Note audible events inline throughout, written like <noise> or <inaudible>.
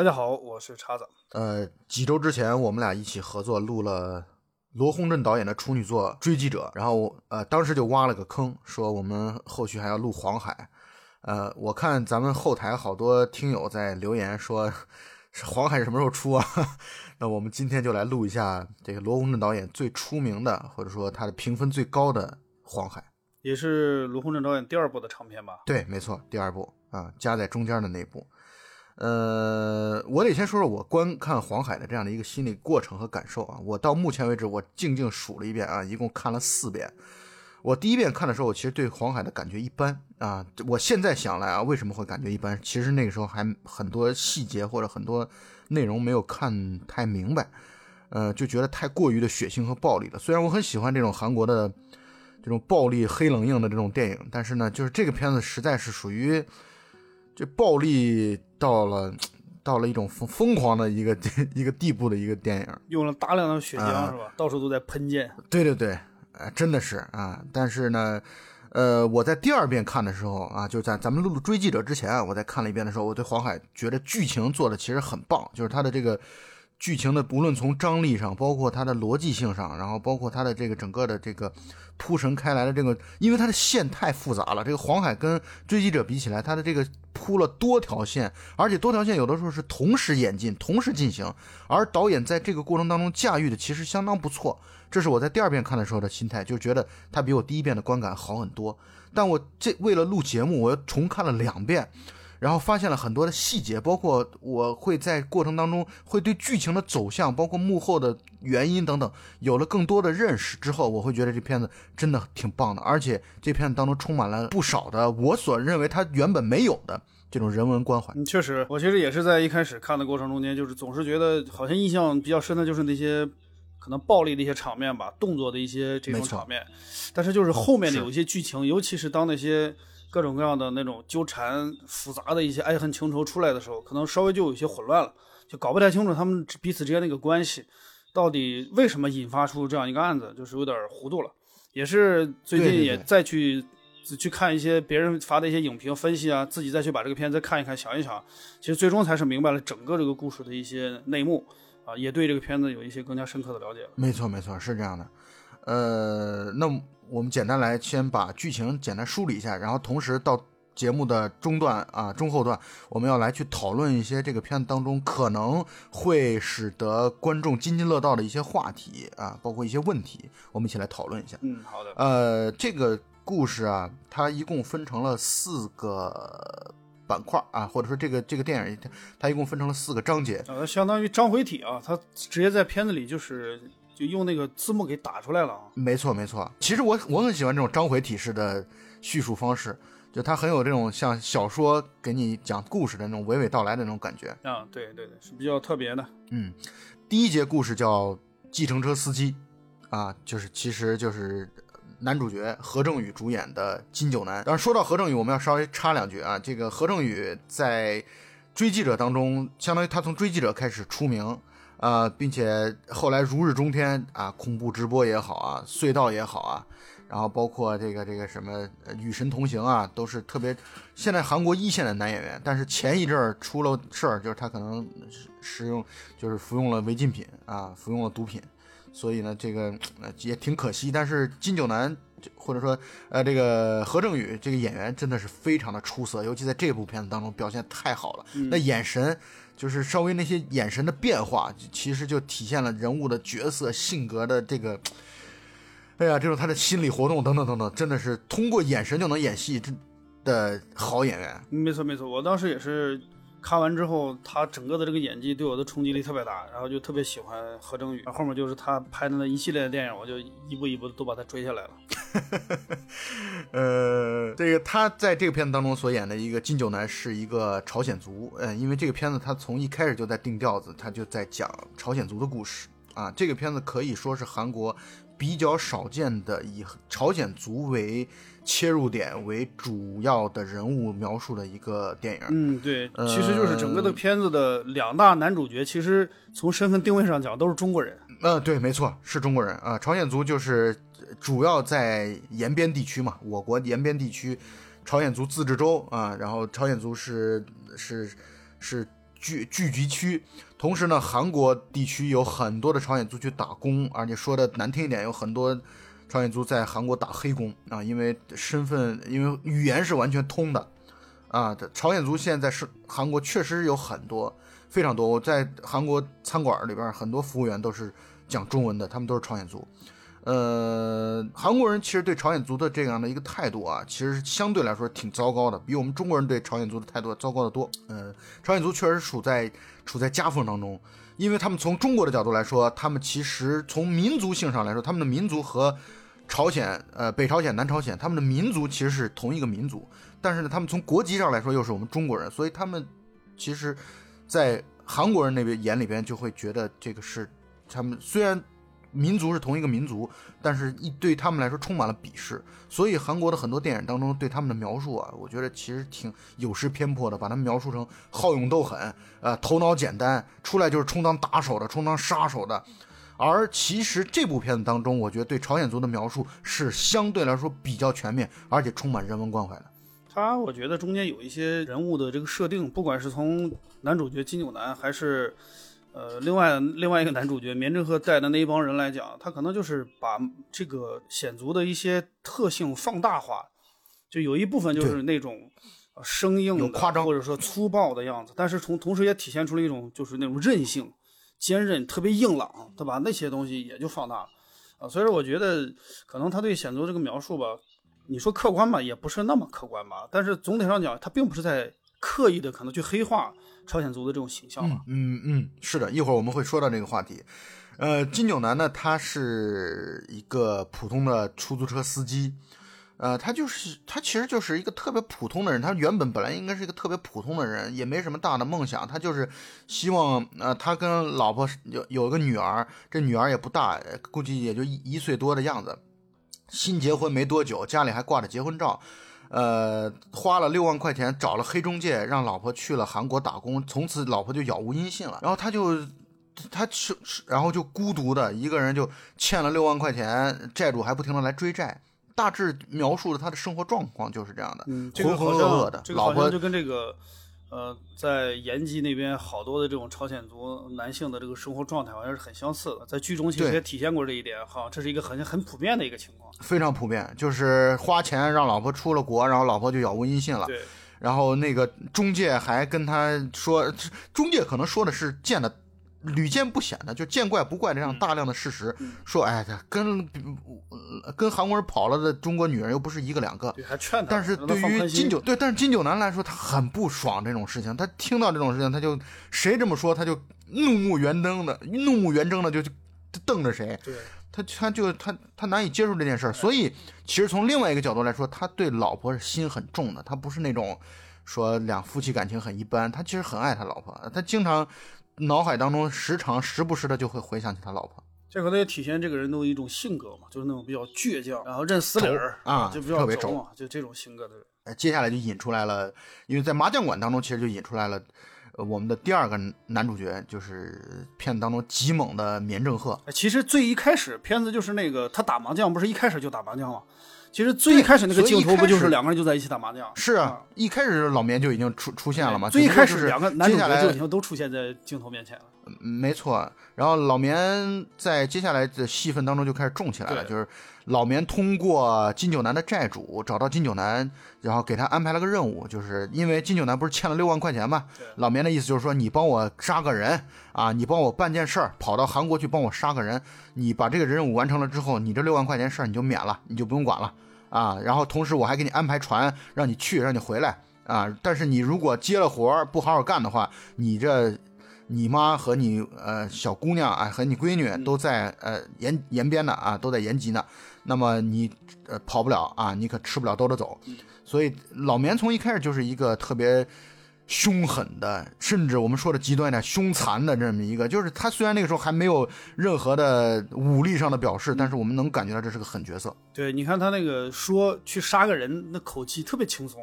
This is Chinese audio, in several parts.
大家好，我是叉子。呃，几周之前我们俩一起合作录了罗洪镇导演的处女作《追击者》，然后呃，当时就挖了个坑，说我们后续还要录黄海。呃，我看咱们后台好多听友在留言说，黄海什么时候出啊？<laughs> 那我们今天就来录一下这个罗洪镇导演最出名的，或者说他的评分最高的黄海，也是罗洪镇导演第二部的长片吧？对，没错，第二部啊，夹在中间的那部。呃，我得先说说我观看黄海的这样的一个心理过程和感受啊。我到目前为止，我静静数了一遍啊，一共看了四遍。我第一遍看的时候，我其实对黄海的感觉一般啊。我现在想来啊，为什么会感觉一般？其实那个时候还很多细节或者很多内容没有看太明白，呃，就觉得太过于的血腥和暴力了。虽然我很喜欢这种韩国的这种暴力黑冷硬的这种电影，但是呢，就是这个片子实在是属于这暴力到了到了一种疯疯狂的一个一个地步的一个电影。用了大量的血浆、啊是吧？到处都在喷溅。对对对，呃，真的是啊，但是呢，呃，我在第二遍看的时候啊，就在咱们录录《追记者》之前啊，我在看了一遍的时候，我对黄海觉得剧情做的其实很棒，就是他的这个剧情的，不论从张力上，包括它的逻辑性上，然后包括它的这个整个的这个铺陈开来的这个，因为它的线太复杂了，这个黄海跟追击者比起来，它的这个铺了多条线，而且多条线有的时候是同时演进、同时进行，而导演在这个过程当中驾驭的其实相当不错。这是我在第二遍看的时候的心态，就觉得它比我第一遍的观感好很多。但我这为了录节目，我又重看了两遍，然后发现了很多的细节，包括我会在过程当中会对剧情的走向，包括幕后的原因等等，有了更多的认识之后，我会觉得这片子真的挺棒的，而且这片子当中充满了不少的我所认为它原本没有的这种人文关怀。嗯，确实，我其实也是在一开始看的过程中间，就是总是觉得好像印象比较深的就是那些可能暴力的一些场面吧，动作的一些这种场面。但是就是后面的有一些剧情，尤其是当那些各种各样的那种纠缠复杂的一些爱恨情仇出来的时候，可能稍微就有些混乱了，就搞不太清楚他们彼此之间的一个关系，到底为什么引发出这样一个案子，就是有点糊涂了。也是最近也对再去去看一些别人发的一些影评分析啊，自己再去把这个片子看一看、想一想，其实最终才是明白了整个这个故事的一些内幕啊，也对这个片子有一些更加深刻的了解了。没错，没错，是这样的。呃，那我们简单来先把剧情简单梳理一下，然后同时到节目的中段啊、中后段，我们要来去讨论一些这个片子当中可能会使得观众津津乐道的一些话题啊，包括一些问题，我们一起来讨论一下。嗯，好的。呃，这个故事啊，它一共分成了四个板块啊，或者说这个这个电影它它一共分成了四个章节。呃，相当于章回体啊，它直接在片子里就是就用那个字幕给打出来了啊。没错，没错。其实我我很喜欢这种章回体式的叙述方式，就它很有这种像小说给你讲故事的那种娓娓道来的那种感觉。啊，对对对，是比较特别的。嗯，第一节故事叫计程车司机，啊，就是其实就是男主角何正宇主演的金九南。当然说到何正宇，我们要稍微插两句啊，这个何正宇在追击者当中，相当于他从追击者开始出名。啊、并且后来如日中天啊，恐怖直播也好啊，隧道也好啊，然后包括这个这个什么呃与神同行啊，都是特别现在韩国一线的男演员。但是前一阵儿出了事儿，就是他可能使使用就是服用了违禁品啊，服用了毒品，所以呢，这个呃也挺可惜。但是金九南或者说呃这个何正宇这个演员真的是非常的出色，尤其在这部片子当中表现太好了，那眼神。就是稍微那些眼神的变化，其实就体现了人物的角色性格的这个，哎呀，这种他的心理活动等等等等，真的是通过眼神就能演戏真的好演员。没错没错，我当时也是看完之后，他整个的这个演技对我的冲击力特别大，然后就特别喜欢何正宇。后面就是他拍的那一系列的电影，我就一步一步都把他追下来了。呃，这个他在这个片子当中所演的一个金九南是一个朝鲜族，嗯，因为这个片子他从一开始就在定调子，他就在讲朝鲜族的故事啊。这个片子可以说是韩国比较少见的以朝鲜族为切入点为主要的人物描述的一个电影。嗯，对，呃其实就是整个的片子的两大男主角，其实从身份定位上讲都是中国人。呃，对，没错，是中国人啊、朝鲜族就是主要在延边地区嘛，我国延边地区，朝鲜族自治州啊，然后朝鲜族是是是聚聚集区。同时呢，韩国地区有很多的朝鲜族去打工，而且说的难听一点，有很多朝鲜族在韩国打黑工啊，因为身份，因为语言是完全通的啊。朝鲜族现在是韩国确实有很多，非常多。我在韩国餐馆里边，很多服务员都是讲中文的，他们都是朝鲜族。呃，韩国人其实对朝鲜族的这样的一个态度啊，其实相对来说挺糟糕的，比我们中国人对朝鲜族的态度糟糕的多。呃，朝鲜族确实处在。处在夹缝当中，因为他们从中国的角度来说，他们其实从民族性上来说，他们的民族和朝鲜、呃北朝鲜、南朝鲜，他们的民族其实是同一个民族，但是呢，他们从国籍上来说又是我们中国人，所以他们其实，在韩国人那边眼里边就会觉得这个是他们虽然。民族是同一个民族，但是一对他们来说充满了鄙视，所以韩国的很多电影当中对他们的描述啊，我觉得其实挺有失偏颇的，把他们描述成好勇斗狠，呃，头脑简单，出来就是充当打手的，充当杀手的。而其实这部片子当中，我觉得对朝鲜族的描述是相对来说比较全面，而且充满人文关怀的。他我觉得中间有一些人物的这个设定，不管是从男主角金九南还是。呃，另外另外一个男主角棉正赫带的那一帮人来讲，他可能就是把这个显族的一些特性放大化，就有一部分就是那种生硬的或者说粗暴的样子，但是从同时也体现出了一种就是那种韧性、坚韧、特别硬朗，对吧？那些东西也就放大了啊。所以说，我觉得可能他对显族这个描述吧，你说客观吧，也不是那么客观吧。但是总体上讲，他并不是在刻意的可能去黑化。朝鲜族的这种形象嘛，嗯嗯，是的，一会儿我们会说到这个话题。呃，金九南呢，他是一个普通的出租车司机，呃，他就是他其实就是一个特别普通的人，他原本本来应该是一个特别普通的人，也没什么大的梦想，他就是希望，呃，他跟老婆有有一个女儿，这女儿也不大，估计也就一一岁多的样子，新结婚没多久，家里还挂着结婚照。呃，花了六万块钱找了黑中介，让老婆去了韩国打工，从此老婆就杳无音信了。然后他就，他是，然后就孤独的一个人，就欠了六万块钱，债主还不停的来追债。大致描述了他的生活状况就是这样的，浑浑噩噩的。老婆就跟这个。呃，在延吉那边，好多的这种朝鲜族男性的这个生活状态好像是很相似的，在剧中其实也体现过这一点，哈，这是一个很很普遍的一个情况，非常普遍，就是花钱让老婆出了国，然后老婆就杳无音信了，对，然后那个中介还跟他说，中介可能说的是见的。屡见不鲜的，就见怪不怪这样大量的事实，说哎，跟跟韩国人跑了的中国女人又不是一个两个，还劝他。但是对于金九对，但是金九男来说，他很不爽这种事情。他听到这种事情，他就谁这么说，他就怒目圆睁的，怒目圆睁的就瞪着谁。他他就他他难以接受这件事儿。所以其实从另外一个角度来说，他对老婆是心很重的。他不是那种说两夫妻感情很一般，他其实很爱他老婆，他经常。脑海当中时常时不时的就会回想起他老婆，这可能也体现这个人的一种性格嘛，就是那种比较倔强，然后认死理儿啊，就比较轴嘛，就这种性格的人。哎，接下来就引出来了，因为在麻将馆当中，其实就引出来了，呃，我们的第二个男主角就是片子当中极猛的棉正鹤。其实最一开始片子就是那个他打麻将，不是一开始就打麻将吗？其实最一开始那个镜头不就是两个人就在一起打麻将？是啊，一开始老棉就已经出出现了嘛。最一开始两个男主角就已经都出现在镜头面前了。没错，然后老棉在接下来的戏份当中就开始重起来了，就是老棉通过金九南的债主找到金九南，然后给他安排了个任务，就是因为金九南不是欠了六万块钱嘛，老棉的意思就是说你帮我杀个人啊，你帮我办件事儿，跑到韩国去帮我杀个人，你把这个任务完成了之后，你这六万块钱事儿你就免了，你就不用管了。啊，然后同时我还给你安排船，让你去，让你回来啊。但是你如果接了活儿不好好干的话，你这你妈和你呃小姑娘啊和你闺女都在呃延延边呢啊，都在延吉呢。那么你呃跑不了啊，你可吃不了兜着走。所以老棉从一开始就是一个特别。凶狠的，甚至我们说的极端一点，凶残的这么一个，就是他虽然那个时候还没有任何的武力上的表示，但是我们能感觉到这是个狠角色。对，你看他那个说去杀个人，那口气特别轻松，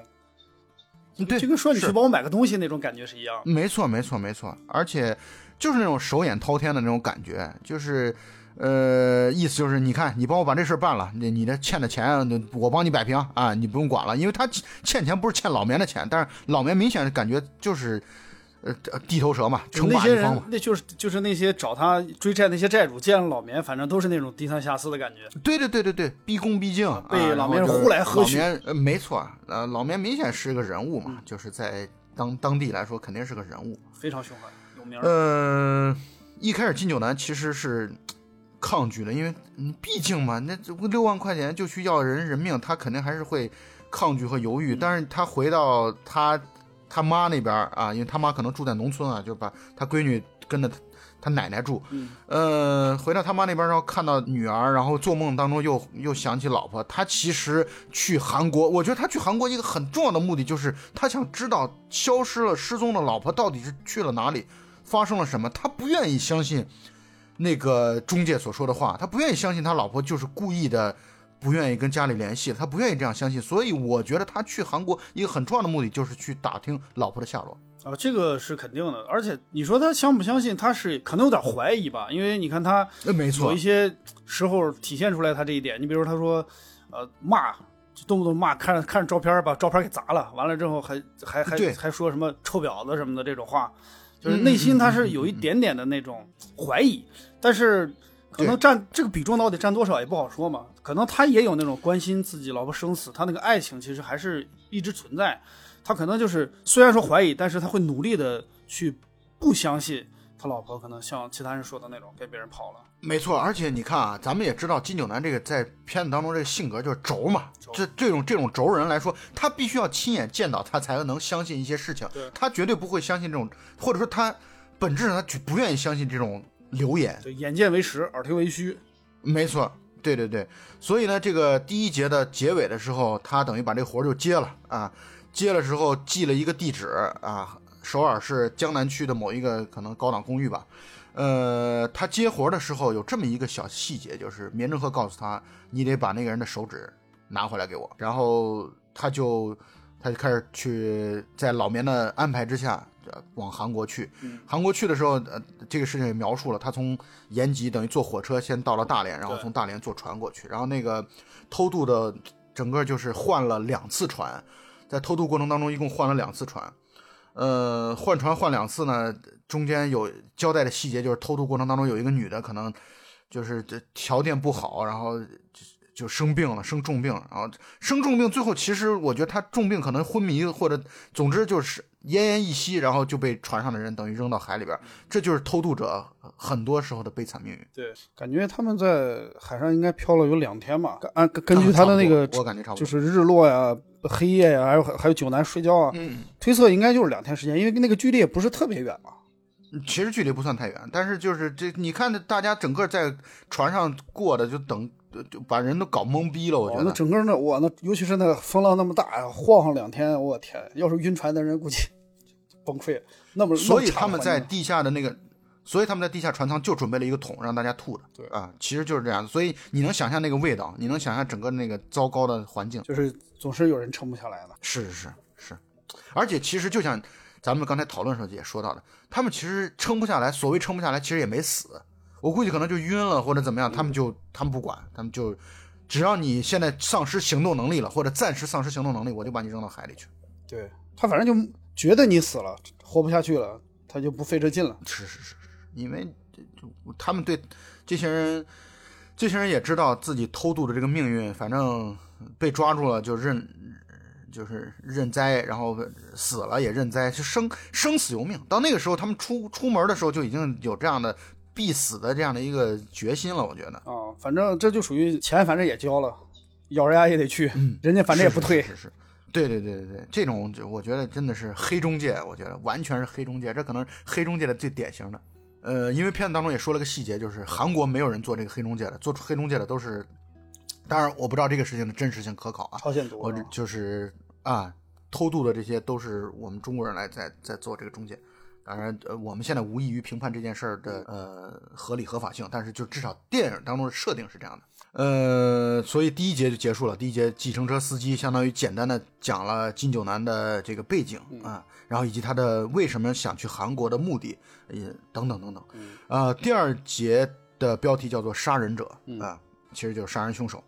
对，就跟说你去帮我买个东西那种感觉是一样。没错，没错，没错，而且就是那种手眼滔天的那种感觉，就是。呃，意思就是，你看，你帮我把这事办了，你你的欠的钱，我帮你摆平啊，你不用管了，因为他欠钱不是欠老棉的钱，但是老棉明显感觉就是，呃呃地头蛇嘛，称那些人霸一方嘛。，那就是就是那些找他追债那些债主，见了老棉，反正都是那种低三下四的感觉。对对对对对，毕恭毕敬，啊被老棉呼来喝去老棉呃，没错，呃，老棉明显是个人物嘛，就是在当当地来说肯定是个人物。非常凶悍，有名儿。呃，一开始金九南其实是抗拒的，因为你毕竟嘛，那这六万块钱就去要人人命，他肯定还是会抗拒和犹豫。但是他回到他他妈那边啊，因为他妈可能住在农村啊，就把他闺女跟着他他奶奶住。嗯呃，回到他妈那边，然后看到女儿，然后做梦当中又又想起老婆。他其实去韩国，我觉得他去韩国一个很重要的目的就是他想知道消失了、失踪的老婆到底是去了哪里，发生了什么。他不愿意相信那个中介所说的话，他不愿意相信他老婆就是故意的。不愿意跟家里联系，他不愿意这样相信，所以我觉得他去韩国一个很重要的目的就是去打听老婆的下落。啊，这个是肯定的，而且你说他相不相信，他是可能有点怀疑吧，因为你看他呃，没有一些时候体现出来他这一点。你比如他说，呃，骂，动不动骂，看着看着照片把照片给砸了，完了之后还还还对还说什么臭婊子什么的这种话，就是嗯内心他是有一点点的那种怀疑，但是可能占这个比重到底占多少也不好说嘛。可能他也有那种关心自己老婆生死，他那个爱情其实还是一直存在。他可能就是虽然说怀疑，但是他会努力的去不相信他老婆可能像其他人说的那种跟别人跑了。没错，而且你看啊，咱们也知道金九南这个在片子当中这个性格就是轴嘛，这这种这种轴人来说，他必须要亲眼见到，他才能相信一些事情，他绝对不会相信这种，或者说他本质上他就不愿意相信这种流言。对眼见为实，耳听为虚。没错，对对对，所以呢，这个第一节的结尾的时候，他等于把这活儿就接了啊，接了之后寄了一个地址啊，首尔市江南区的某一个可能高档公寓吧。呃，他接活儿的时候有这么一个小细节，就是棉正赫告诉他，你得把那个人的手指拿回来给我，然后他就他就开始去在老棉的安排之下。呃往韩国去，韩国去的时候，呃，这个事情也描述了，他从延吉等于坐火车先到了大连，然后从大连坐船过去，然后那个偷渡的整个就是换了两次船，在偷渡过程当中一共换了两次船，呃，换船换两次呢，中间有交代的细节，就是偷渡过程当中有一个女的可能就是这条件不好，然后就就生病了，生重病，然后生重病，最后其实我觉得他重病可能昏迷或者总之就是奄奄一息，然后就被船上的人等于扔到海里边，这就是偷渡者很多时候的悲惨命运。对，感觉他们在海上应该漂了有两天吧。根按根根据他的那个我感觉差不多，就是日落呀、黑夜呀，还有还有九南睡觉啊，嗯，推测应该就是两天时间，因为那个距离也不是特别远嘛。其实距离不算太远，但是就是这，你看这大家整个在船上过的，就等就把人都搞懵逼了，我觉哦那。整个那我那尤其是那个风浪那么大呀，晃上两天，我天，要是晕船的人估计崩溃了。那么所以他们在地下的那个，所以他们在地下船舱就准备了一个桶让大家吐的。对啊，其实就是这样。所以你能想象那个味道，你能想象整个那个糟糕的环境。就是总是有人撑不下来的。是是是是，而且其实就像咱们刚才讨论的时候也说到的，他们其实撑不下来，所谓撑不下来，其实也没死。我估计可能就晕了或者怎么样，他们就他们不管，他们就只要你现在丧失行动能力了，或者暂时丧失行动能力，我就把你扔到海里去。对他反正就觉得你死了，活不下去了，他就不费这劲了。是是是是，因为这就他们对这些人，这些人也知道自己偷渡的这个命运，反正被抓住了就认，就是认栽，然后死了也认栽，就生生死由命。到那个时候，他们出出门的时候就已经有这样的必死的这样的一个决心了。我觉得，啊，反正这就属于钱，反正也交了，咬着牙也得去，人家反正也不退。是是是是对对对对对，这种就我觉得真的是黑中介，我觉得完全是黑中介，这可能是黑中介的最典型的。呃，因为片子当中也说了个细节，就是韩国没有人做这个黑中介的，做出黑中介的都是，当然我不知道这个事情的真实性可考啊，朝鲜族我就是啊，偷渡的这些都是我们中国人来在在做这个中介。当然，呃，我们现在无异于评判这件事儿的呃合理合法性，但是就至少电影当中的设定是这样的。呃，所以第一节就结束了。第一节计程车司机相当于简单的讲了金九南的这个背景啊，然后以及他的为什么想去韩国的目的，也等等等等。呃，第二节的标题叫做“杀人者”啊，其实就是杀人凶手。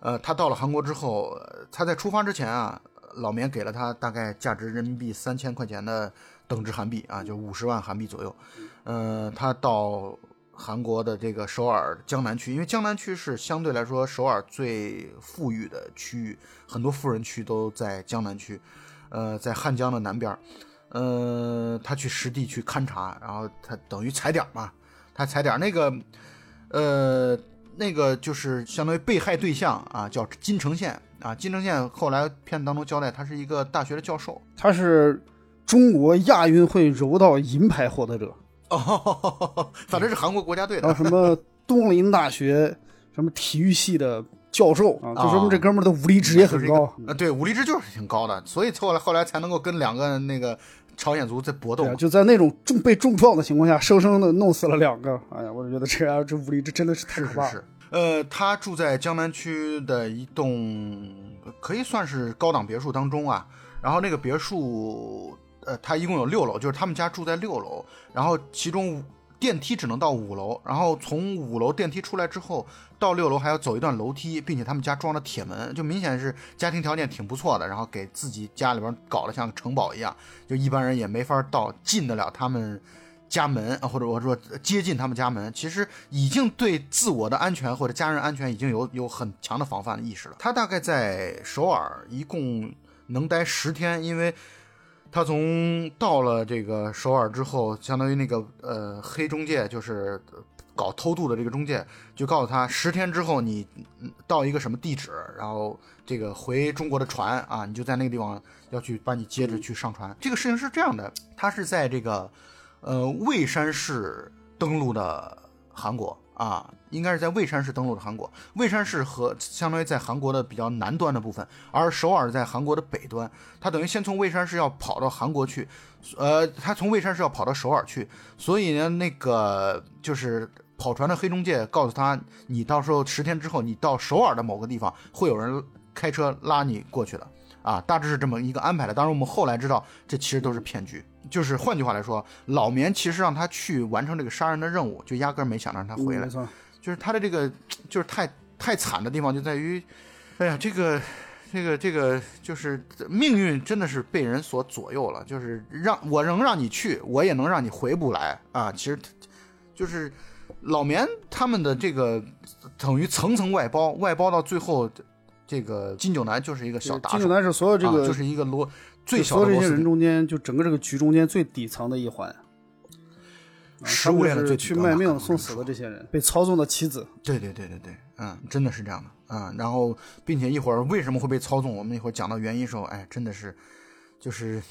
呃，他到了韩国之后，呃他在出发之前啊，老棉给了他大概价值人民币三千块钱的等值韩币啊，就五十万韩币左右。呃，他到韩国的这个首尔江南区，因为江南区是相对来说首尔最富裕的区域，很多富人区都在江南区，呃，在汉江的南边儿。呃，他去实地去勘察，然后他等于踩点嘛，他踩点那个，呃，那个就是相当于被害对象啊，叫金城宪啊，金城宪后来片子当中交代，他是一个大学的教授，他是中国亚运会柔道银牌获得者，哦，<laughs> 反正是韩国国家队的，然后什么东林大学什么体育系的教授啊，就说明这哥们儿的武力值也很高。啊，对，武力值就是挺高的，所以后来后来才能够跟两个那个朝鲜族在搏斗啊，。就在那种重被重创的情况下，生生的弄死了两个。哎呀，我就觉得这样这武力值真的是太是是是可怕。，呃，他住在江南区的一栋可以算是高档别墅当中啊。然后那个别墅，呃，他一共有六楼，就是他们家住在六楼，然后其中电梯只能到五楼，然后从五楼电梯出来之后到六楼还要走一段楼梯，并且他们家装了铁门，就明显是家庭条件挺不错的，然后给自己家里边搞得像城堡一样，就一般人也没法到进得了他们家门，啊或者我说接近他们家门，其实已经对自我的安全或者家人安全已经有有很强的防范意识了。他大概在首尔一共能待十天，因为他从到了这个首尔之后，相当于那个呃黑中介就是搞偷渡的这个中介，就告诉他十天之后你到一个什么地址，然后这个回中国的船啊，你就在那个地方要去把你接着去上船。这个事情是这样的，他是在这个呃蔚山市登陆的韩国啊，应该是在蔚山市登陆的韩国。蔚山市和相当于在韩国的比较南端的部分，而首尔在韩国的北端。他等于先从蔚山市要跑到韩国去，呃，他从蔚山市要跑到首尔去，所以呢，那个就是跑船的黑中介告诉他，你到时候十天之后，你到首尔的某个地方会有人开车拉你过去的。啊，大致是这么一个安排的。当然，我们后来知道，这其实都是骗局。就是换句话来说，老棉其实让他去完成这个杀人的任务，就压根儿没想让他回来嗯没。错，就是他的这个，就是太太惨的地方就在于，哎呀，这个这个这个就是命运真的是被人所左右了。就是让我能让你去，我也能让你回不来啊。其实就是老棉他们的这个等于层层外包，外包到最后，这个金九南就是一个小打手，金九南是所有这个啊、就是一个螺最小所有这些人。中间，就整个这个局中间最底层的一环。啊食物链的最去卖命送死的这些人，被操纵的棋子。对对对对对，嗯，真的是这样的嗯、然后，并且一会儿为什么会被操纵，我们一会儿讲到原因时候，哎，真的是，就是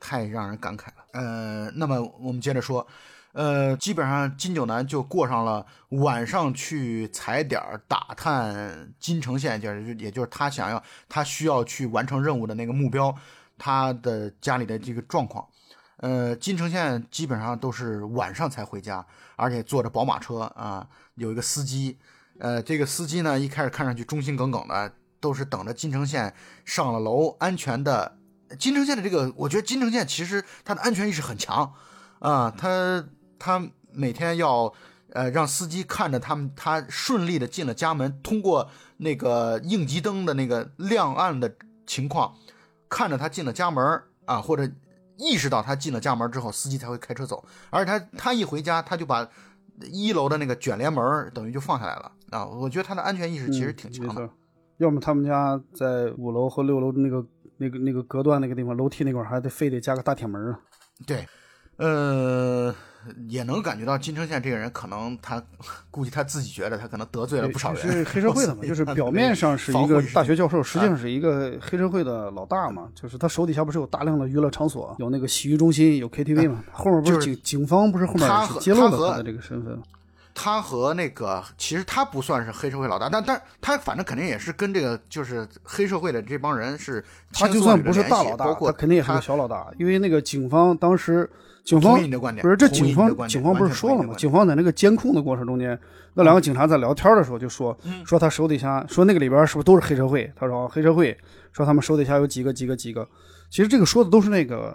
太让人感慨了。呃，那么我们接着说，呃，基本上金九南就过上了晚上去踩点儿打探金城县，就是也就是他想要他需要去完成任务的那个目标，他的家里的这个状况。呃，金城县基本上都是晚上才回家，而且坐着宝马车啊，有一个司机。呃，这个司机呢，一开始看上去忠心耿耿的，都是等着金城县上了楼，安全的。金城县的这个，我觉得金城县其实他的安全意识很强啊，他他每天要呃让司机看着他们他顺利的进了家门，通过那个应急灯的那个亮暗的情况，看着他进了家门啊，或者意识到他进了家门之后，司机才会开车走。而他他一回家，他就把一楼的那个卷帘门等于就放下来了啊！我觉得他的安全意识其实挺强的。要么他们家在五楼和六楼那个那个那个隔断那个地方楼梯那块儿还得非得加个大铁门啊。对，呃，也能感觉到金城县这个人，可能他估计他自己觉得他可能得罪了不少人，是黑社会的嘛，<laughs> 就是表面上是一个大学教授，实际上是一个黑社会的老大嘛。就是他手底下不是有大量的娱乐场所，有那个洗浴中心，有 KTV 嘛。后面不就是是警警方不是后面他和是揭露了他的这个身份？他和那个其实他不算是黑社会老大，但但他反正肯定也是跟这个就是黑社会的这帮人是他就算不是大老大，包括他肯定也是个小老大，因为那个警方当时。警方你的观点不是这警方，警方不是说了吗？警方在那个监控的过程中间，那两个警察在聊天的时候就说，嗯说他手底下说那个里边是不是都是黑社会？他说哦黑社会，说他们手底下有几个几个几个。其实这个说的都是那个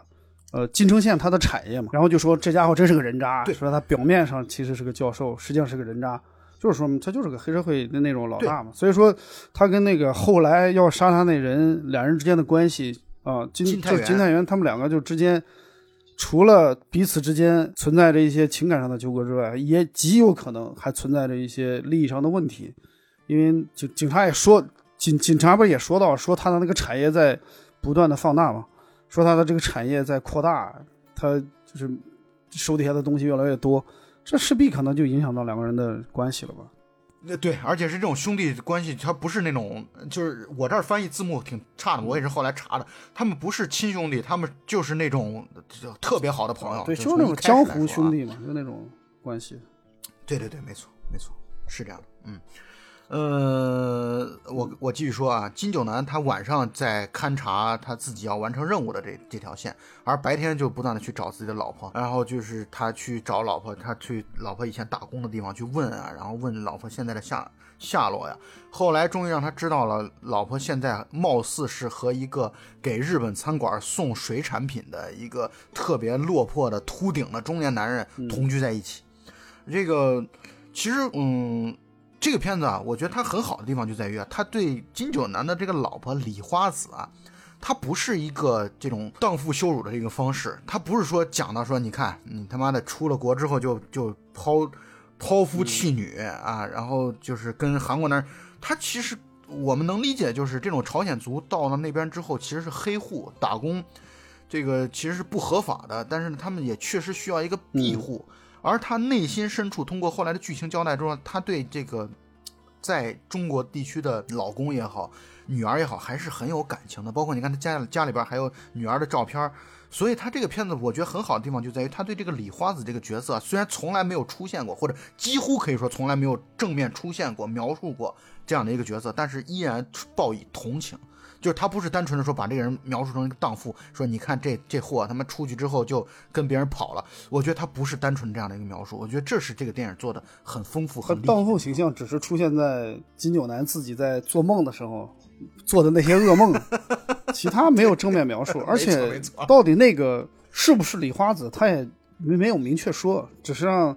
呃金城县他的产业嘛。然后就说这家伙真是个人渣，对说他表面上其实是个教授，实际上是个人渣。就是说他就是个黑社会的那种老大嘛，所以说他跟那个后来要杀他那人两人之间的关系啊，金就金泰元他们两个就之间除了彼此之间存在着一些情感上的纠葛之外，也极有可能还存在着一些利益上的问题。因为警警察也说，警警察不是也说到，说他的那个产业在不断的放大嘛，说他的这个产业在扩大，他就是手底下的东西越来越多，这势必可能就影响到两个人的关系了吧。那对，而且是这种兄弟关系，他不是那种，就是我这儿翻译字幕挺差的，我也是后来查的，他们不是亲兄弟，他们就是那种就特别好的朋友，对，就就是那种江湖兄。弟嘛，就那种关系。对对对，没错没错，是这样的，嗯。呃，我我继续说啊，金九男他晚上在勘察他自己要完成任务的这这条线，而白天就不断的去找自己的老婆，然后就是他去找老婆，他去老婆以前打工的地方去问啊，然后问老婆现在的下下落呀。后来终于让他知道了，老婆现在貌似是和一个给日本餐馆送水产品的一个特别落魄的秃顶的中年男人同居在一起。这个其实嗯。这个片子啊，我觉得它很好的地方就在于啊，他对金九南的这个老婆李花子啊，他不是一个这种荡妇羞辱的这个方式，他不是说讲到说，你看你他妈的出了国之后就就抛抛夫弃女啊，然后就是跟韩国男人，他其实我们能理解，就是这种朝鲜族到了那边之后其实是黑户打工，这个其实是不合法的，但是他们也确实需要一个庇护。而他内心深处，通过后来的剧情交代中，他对这个在中国地区的老公也好，女儿也好，还是很有感情的。包括你看他家家里边还有女儿的照片，所以他这个片子我觉得很好的地方就在于他对这个李花子这个角色，虽然从来没有出现过，或者几乎可以说从来没有正面出现过、描述过这样的一个角色，但是依然报以同情。就是他不是单纯的说把这个人描述成一个荡妇，说你看这这货他妈出去之后就跟别人跑了。我觉得他不是单纯这样的一个描述，我觉得这是这个电影做的很丰富。和荡妇形象只是出现在金九男自己在做梦的时候做的那些噩梦，<laughs> 其他没有正面描述。<laughs> 而且到底那个是不是李花子，他也没没有明确说，只是让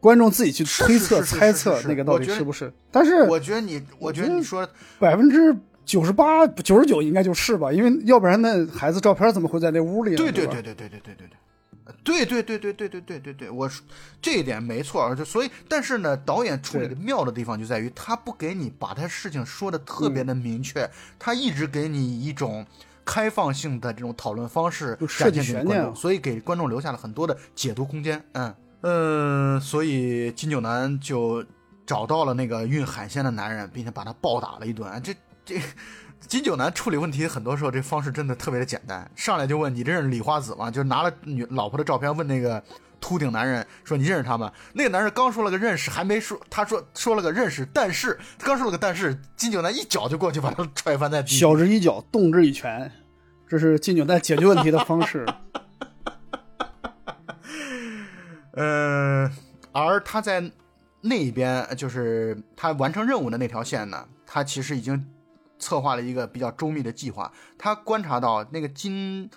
观众自己去推测猜测那个到底是不是。但是我觉得你，我觉得你说百分之。九十八、九十九应该就是吧，因为要不然那孩子照片怎么会在那屋里？对对对对对对对对对，对对对对对对对对对，我说这一点没错，就所以，但是呢，导演处理的妙的地方就在于他不给你把他事情说的特别的明确，他一直给你一种开放性的这种讨论方式，设计悬念，所以给观众留下了很多的解读空间。嗯嗯，所以金九南就找到了那个运海鲜的男人，并且把他暴打了一顿。这。这金九南处理问题很多时候这方式真的特别的简单，上来就问你认识李花子吗？就拿了女老婆的照片问那个秃顶男人说你认识他吗？那个男人刚说了个认识，还没说他说说了个认识，但是刚说了个但是，金九南一脚就过去把他踹翻在地，晓之以脚，动之以拳，这是金九南解决问题的方式。嗯，<laughs> 而他在那边就是他完成任务的那条线呢，他其实已经。策划了一个比较周密的计划。他观察到那个金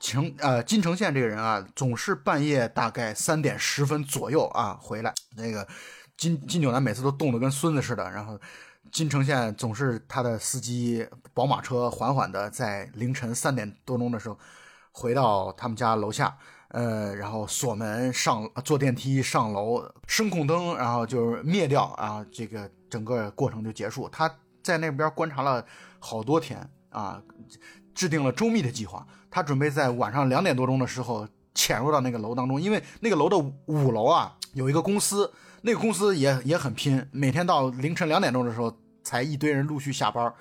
城呃金城县这个人啊，总是半夜大概三点十分左右啊回来。那个金金九南每次都冻得跟孙子似的。然后金城县总是他的司机宝马车缓缓的在凌晨三点多钟的时候回到他们家楼下，呃，然后锁门上坐电梯上楼，声控灯，然后就是灭掉啊，这个整个过程就结束。他。在那边观察了好多天啊，制定了周密的计划。他准备在晚上两点多钟的时候潜入到那个楼当中，因为那个楼的五楼啊有一个公司，那个公司也也很拼，每天到凌晨两点钟的时候才一堆人陆续下班。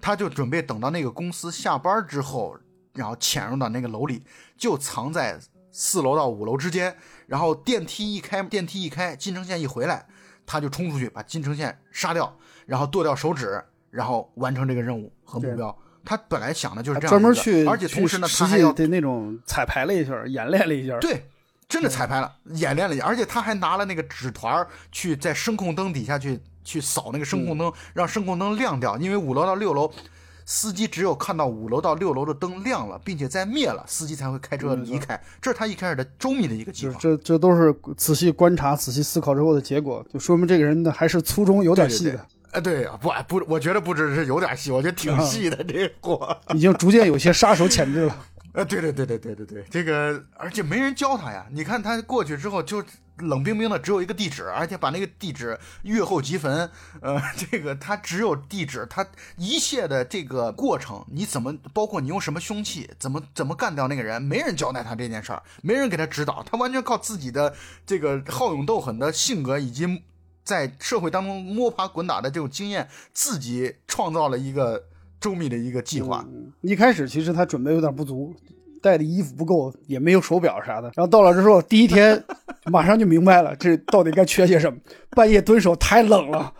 他就准备等到那个公司下班之后，然后潜入到那个楼里，就藏在四楼到五楼之间。然后电梯一开，电梯一开，金城县一回来，他就冲出去把金城县杀掉。然后剁掉手指，然后完成这个任务和目标。他本来想的就是这样，专门去，而且同时呢，他还要对那种彩排了一下，演练了一下。对，真的彩排了，演练了一下。而且他还拿了那个纸团去在声控灯底下去去扫那个声控灯，让声控灯亮掉。因为五楼到六楼，司机只有看到五楼到六楼的灯亮了，并且再灭了，司机才会开车离开。这是他一开始的周密的一个计划。这这都是仔细观察、仔细思考之后的结果，就说明这个人呢还是粗中有点细的。哎，对，不不，我觉得不只是有点细，我觉得挺细的这货，已经逐渐有些杀手潜质了。呃，对对对对对对对，这个而且没人教他呀。你看他过去之后就冷冰冰的，只有一个地址，而且把那个地址月后即焚。呃，这个他只有地址，他一切的这个过程，你怎么包括你用什么凶器，怎么怎么干掉那个人，没人交代他这件事儿，没人给他指导，他完全靠自己的这个好勇斗狠的性格以及在社会当中摸爬滚打的这种经验，自己创造了一个。周密的一个计划。一开始其实他准备有点不足，带的衣服不够，也没有手表啥的。然后到了之后，第一天 <laughs> 马上就明白了，这到底该缺些什么。半夜蹲守太冷了，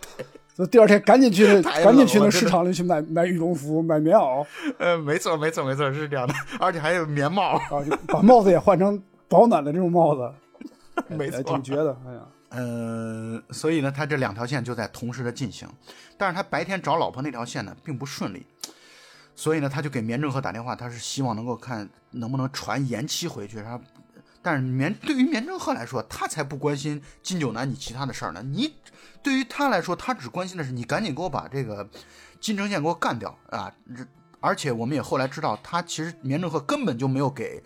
所以第二天赶紧去，<laughs> 赶紧去那市场里去买买羽绒服、买棉袄。呃，没错，没错，没错，是这样的。<laughs> 而且还有棉帽把帽子也换成保暖的这种帽子。没错，挺绝的。哎呀，呃，所以呢，他这两条线就在同时的进行。但是他白天找老婆那条线呢，并不顺利。所以呢，他就给绵正鹤打电话，他是希望能够看能不能传延期回去。他，但是绵对于绵正鹤来说，他才不关心金九南你其他的事儿呢。你对于他来说，他只关心的是你赶紧给我把这个金城县给我干掉啊！而且我们也后来知道，他其实绵正鹤根本就没有给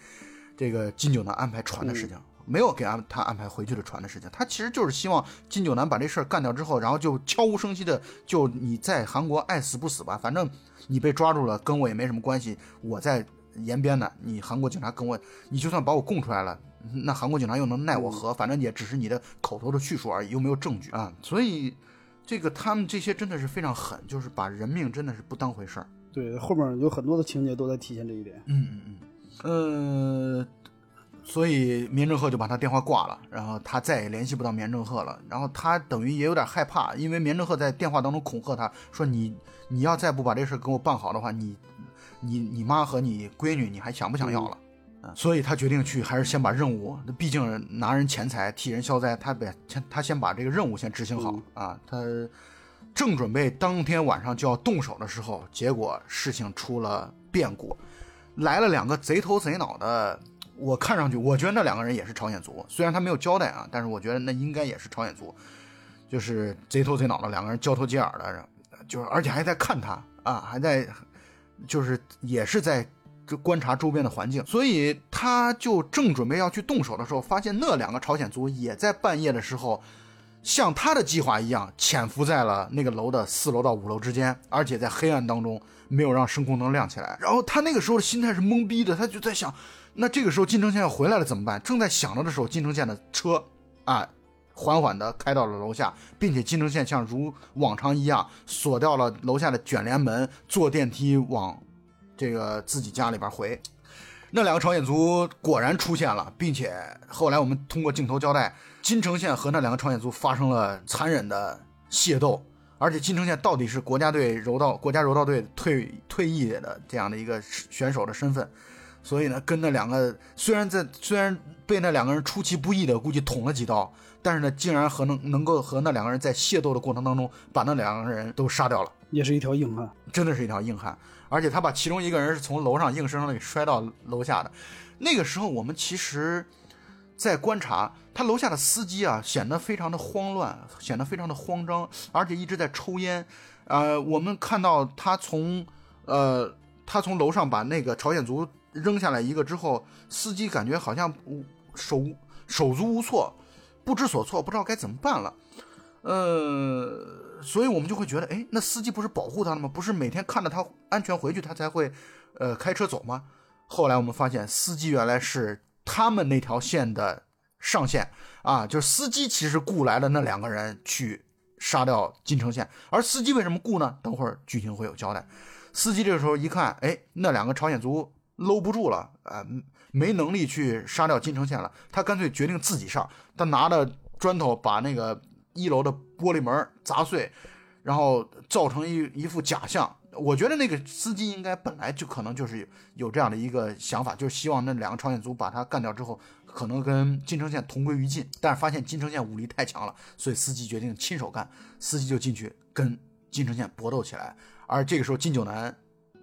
这个金九南安排船的事情，没有给安他安排回去的船的事情。他其实就是希望金九南把这事儿干掉之后，然后就悄无声息的就你在韩国爱死不死吧，反正。你被抓住了，跟我也没什么关系。我在延边呢，你韩国警察跟我，你就算把我供出来了，那韩国警察又能奈我何？反正也只是你的口头的叙述而已，又没有证据啊。所以，这个他们这些真的是非常狠，就是把人命真的是不当回事儿。对，后面有很多的情节都在体现这一点。嗯嗯嗯，呃。所以绵正鹤就把他电话挂了，然后他再也联系不到绵正鹤了。然后他等于也有点害怕，因为绵正鹤在电话当中恐吓他说：“你你要再不把这事给我办好的话，你你你妈和你闺女你还想不想要了？”所以他决定去，还是先把任务，毕竟拿人钱财替人消灾，他得先他先把这个任务先执行好啊。他正准备当天晚上就要动手的时候，结果事情出了变故，来了两个贼头贼脑的。我看上去，我觉得那两个人也是朝鲜族，虽然他没有交代啊，但是我觉得那应该也是朝鲜族，就是贼头贼脑的两个人交头接耳的，就是而且还在看他啊，还在，就是也是在观察周边的环境，所以他就正准备要去动手的时候，发现那两个朝鲜族也在半夜的时候，像他的计划一样潜伏在了那个楼的四楼到五楼之间，而且在黑暗当中没有让声控灯亮起来，然后他那个时候的心态是懵逼的，他就在想。那这个时候金城宪要回来了怎么办？正在想着的时候，金城宪的车啊，缓缓地开到了楼下，并且金城宪像如往常一样锁掉了楼下的卷帘门，坐电梯往这个自己家里边回。那两个朝鲜族果然出现了，并且后来我们通过镜头交代，金城宪和那两个朝鲜族发生了残忍的械斗，而且金城宪到底是国家队柔道国家柔道队退退役的这样的一个选手的身份。所以呢，跟那两个虽然在虽然被那两个人出其不意的估计捅了几刀，但是呢，竟然和能能够和那两个人在械斗的过程当中把那两个人都杀掉了，也是一条硬汉，真的是一条硬汉。而且他把其中一个人是从楼上硬生生的给摔到楼下的。那个时候我们其实，在观察他楼下的司机啊，显得非常的慌乱，显得非常的慌张，而且一直在抽烟。呃，我们看到他从呃他从楼上把那个朝鲜族。扔下来一个之后，司机感觉好像手手足无措，不知所措，不知道该怎么办了。呃，所以我们就会觉得，哎，那司机不是保护他了吗？不是每天看着他安全回去，他才会呃开车走吗？后来我们发现，司机原来是他们那条线的上线啊，就是司机其实雇来了那两个人去杀掉金城县，而司机为什么雇呢？等会儿剧情会有交代。司机这个时候一看，哎，那两个朝鲜族。搂不住了，啊，没能力去杀掉金城县了。他干脆决定自己上。他拿着砖头把那个一楼的玻璃门砸碎，然后造成一一副假象。我觉得那个司机应该本来就可能就是有这样的一个想法，就是希望那两个朝鲜族把他干掉之后，可能跟金城县同归于尽。但是发现金城县武力太强了，所以司机决定亲手干。司机就进去跟金城县搏斗起来。而这个时候金九南。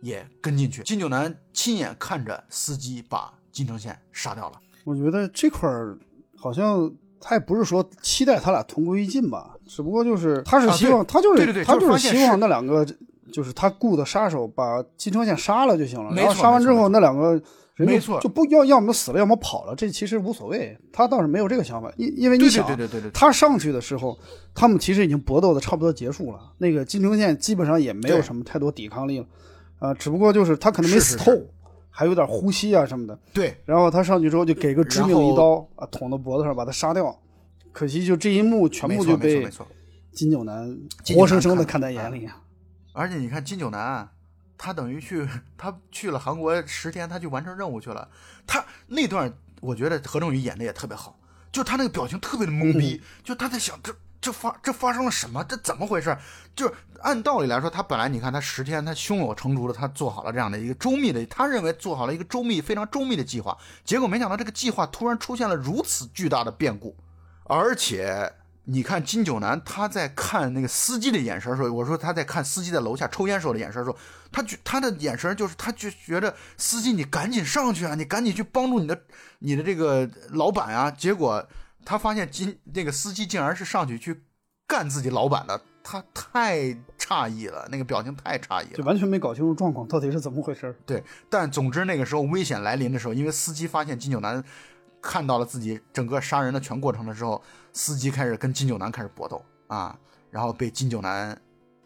也跟进去，金九南亲眼看着司机把金城宪杀掉了。我觉得这块儿好像他也不是说期待他俩同归于尽吧，只不过就是他是希望他就是他就是希望那两个就是他雇的杀手把金城宪杀了就行了。然后杀完之后，那两个人就没错就不要要么死了，要么跑了，这其实无所谓。他倒是没有这个想法，因因为你想，对对对对，他上去的时候，他们其实已经搏斗的差不多结束了，那个金城宪基本上也没有什么太多抵抗力了，啊、只不过就是他可能没是是死透，还有点呼吸啊什么的。对然后他上去之后就给个致命一刀啊，捅到脖子上把他杀掉。可惜就这一幕全部就被。金九南活生生的看看在眼里啊。而且你看金九南，他等于去他去了韩国十天，他去完成任务去了。他那段我觉得何正宇演的也特别好，就他那个表情特别的懵逼，就他在想这这发这发生了什么？这怎么回事？就是按道理来说，他本来你看他十天他胸有成竹的，他做好了这样的一个周密的，他认为做好了一个周密非常周密的计划，结果没想到这个计划突然出现了如此巨大的变故，而且。你看金九南他在看那个司机的眼神时候，我说他在看司机在楼下抽烟时候的眼神的时候，他觉他的眼神就是他就觉得司机你赶紧上去啊，你赶紧去帮助你的你的这个老板啊。结果他发现金那个司机竟然是上去去干自己老板的，他太诧异了，那个表情太诧异了。就完全没搞清楚状况到底是怎么回事儿。对，但总之那个时候危险来临的时候，因为司机发现金九南看到了自己整个杀人的全过程的时候，司机开始跟金九南开始搏斗啊，然后被金九南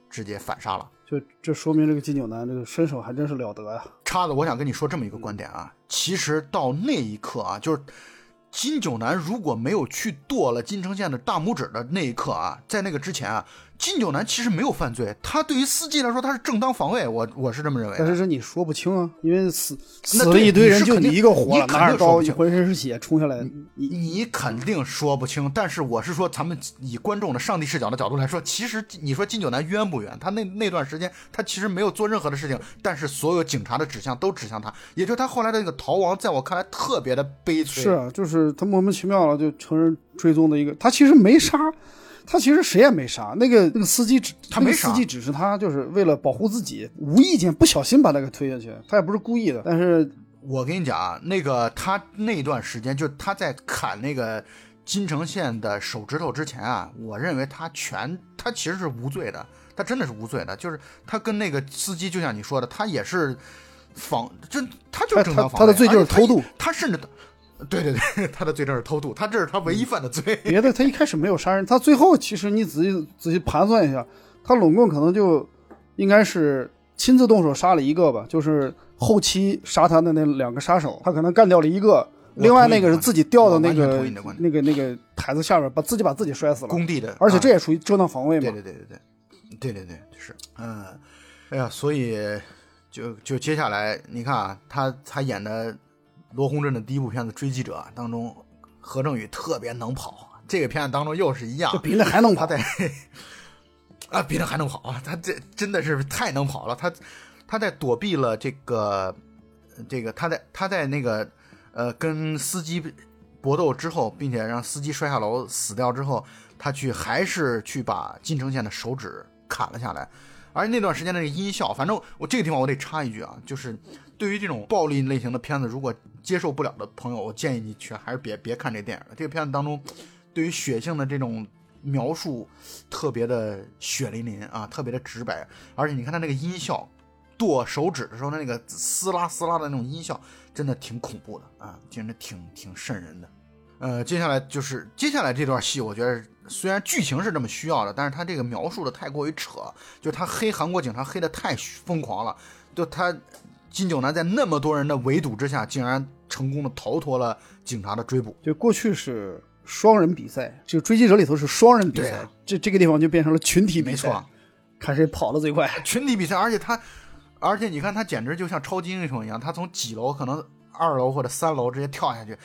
直接反杀了。就这说明这个金九南这个身手还真是了得呀、叉子，我想跟你说这么一个观点啊，其实到那一刻啊，就是金九南如果没有去剁了金城县的大拇指的那一刻啊，在那个之前啊，金九南其实没有犯罪，他对于司机来说他是正当防卫，我我是这么认为。但是这你说不清啊，因为死死了一堆人，就你一个活了，你拿着刀，浑身是血冲下来，你你肯定说不清，但是我是说，咱们以观众的上帝视角的角度来说，其实你说金九南冤不冤？他那那段时间他其实没有做任何的事情，但是所有警察的指向都指向他，也就是他后来的那个逃亡，在我看来特别的悲催。是啊，就是他莫名其妙了就承认追踪的一个，他其实没杀，他其实谁也没杀，那个那个司机只他没杀那个司机只是他就是为了保护自己，无意间不小心把他给推下去，他也不是故意的，但是我跟你讲啊，那个他那段时间，就他在砍那个金城县的手指头之前啊，我认为他全他其实是无罪的，他真的是无罪的。就是他跟那个司机，就像你说的，他也是防，就他就是正当防卫他他的罪就是偷渡他甚至。对对对，他的罪证是偷渡，他这是他唯一犯的罪。<laughs> 别的他一开始没有杀人，他最后其实你仔细仔细盘算一下，他拢共可能就应该是亲自动手杀了一个吧，就是后期杀他的那两个杀手，他可能干掉了一个，另外那个是自己掉到那个那个那个台子下边，把自己把自己摔死了，工地的，而且这啊也属于正当防卫嘛。对对对对对，对对对是，嗯，哎呀，所以就就接下来你看啊，他他演的罗洪镇的第一部片子《追击者》当中，何正宇特别能跑，这个片子当中又是一样这，比那还能跑，<laughs> 他在啊比那还能跑啊，他这真的是太能跑了，他他在躲避了这个这个他在他在那个呃跟司机搏斗之后，并且让司机摔下楼死掉之后，他去还是去把金城县的手指砍了下来。而且那段时间的那个音效，反正我这个地方我得插一句啊，就是对于这种暴力类型的片子，如果接受不了的朋友，我建议你去还是别别看这电影了。这个片子当中，对于血性的这种描述特别的血淋淋啊，特别的直白，而且你看他那个音效，剁手指的时候那个撕拉撕拉的那种音效，真的挺恐怖的啊，简直挺挺瘆人的。呃，接下来就是接下来这段戏，我觉得虽然剧情是这么需要的，但是他这个描述的太过于扯，就他黑韩国警察黑的太疯狂了，就他金九南在那么多人的围堵之下，竟然成功的逃脱了警察的追捕。就过去是双人比赛，就追击者里头是双人比赛啊，这这个地方就变成了群体比赛，没错，看谁跑得最快。群体比赛，而且他，而且你看他简直就像超级英雄一样，他从几楼可能二楼或者三楼直接跳下去，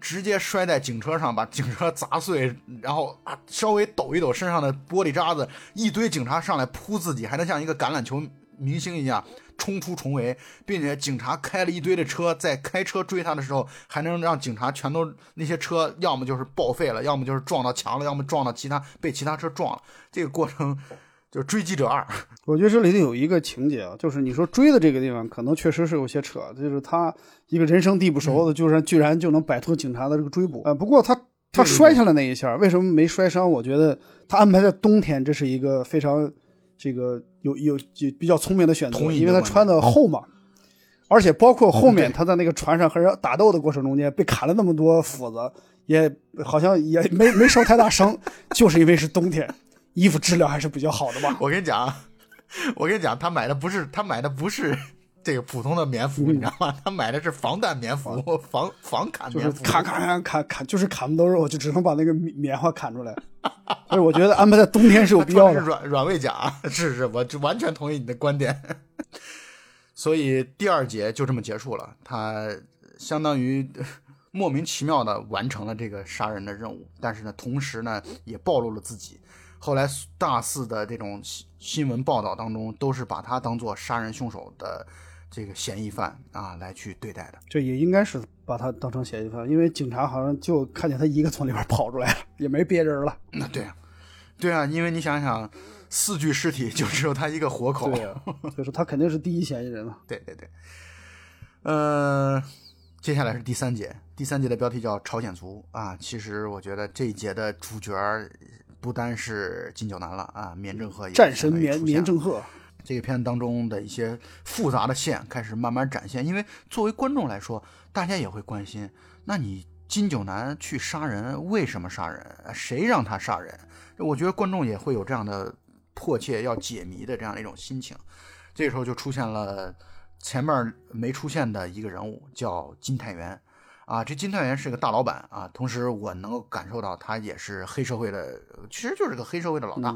直接摔在警车上，把警车砸碎，然后啊稍微抖一抖身上的玻璃渣子，一堆警察上来扑自己，还能像一个橄榄球明星一样冲出重围，并且警察开了一堆的车，在开车追他的时候，还能让警察全都那些车要么就是报废了，要么就是撞到墙了，要么撞到其他被其他车撞了，这个过程就是追击者二。我觉得这里头有一个情节啊，就是你说追的这个地方，可能确实是有些扯，就是他一个人生地不熟的，就是居然就能摆脱警察的这个追捕。呃，不过他他摔下来那一下，为什么没摔伤？我觉得他安排在冬天，这是一个非常这个有有有比较聪明的选择，因为他穿的厚嘛，而且包括后面他在那个船上和人打斗的过程中间被砍了那么多斧子，也好像也没没受太大伤，就是因为是冬天，衣服质量还是比较好的吧。我跟你讲，我跟你讲，他买的不是他买的不是这个普通的棉服，你知道吗？他买的是防弹棉服，<laughs> 防防砍棉服。砍砍砍砍砍，就是砍不到肉，就只能把那个棉棉花砍出来。所以我觉得安排在冬天是有必要的。<laughs> 软软猬甲，是是，我就完全同意你的观点。<laughs> 所以第二节就这么结束了，他相当于呃莫名其妙的完成了这个杀人的任务，但是呢，同时呢也暴露了自己。后来大肆的这种新新闻报道当中，都是把他当做杀人凶手的这个嫌疑犯啊来去对待的。这也应该是把他当成嫌疑犯，因为警察好像就看见他一个从里边跑出来了，也没别人了。那对啊，对啊，因为你想想，四具尸体就只有他一个活口。对啊，所以说他肯定是第一嫌疑人了。对对对，呃，接下来是第三节，第三节的标题叫“朝鲜族”啊。其实我觉得这一节的主角不单是金九南了啊，绵正鹤也战神绵绵正鹤，这个片子当中的一些复杂的线开始慢慢展现，因为作为观众来说，大家也会关心，那你金九南去杀人，为什么杀人？谁让他杀人？我觉得观众也会有这样的迫切要解谜的这样的一种心情。这时候就出现了前面没出现的一个人物，叫金泰元。啊，这金泰元是个大老板啊，同时我能够感受到他也是黑社会的，其实就是个黑社会的老大。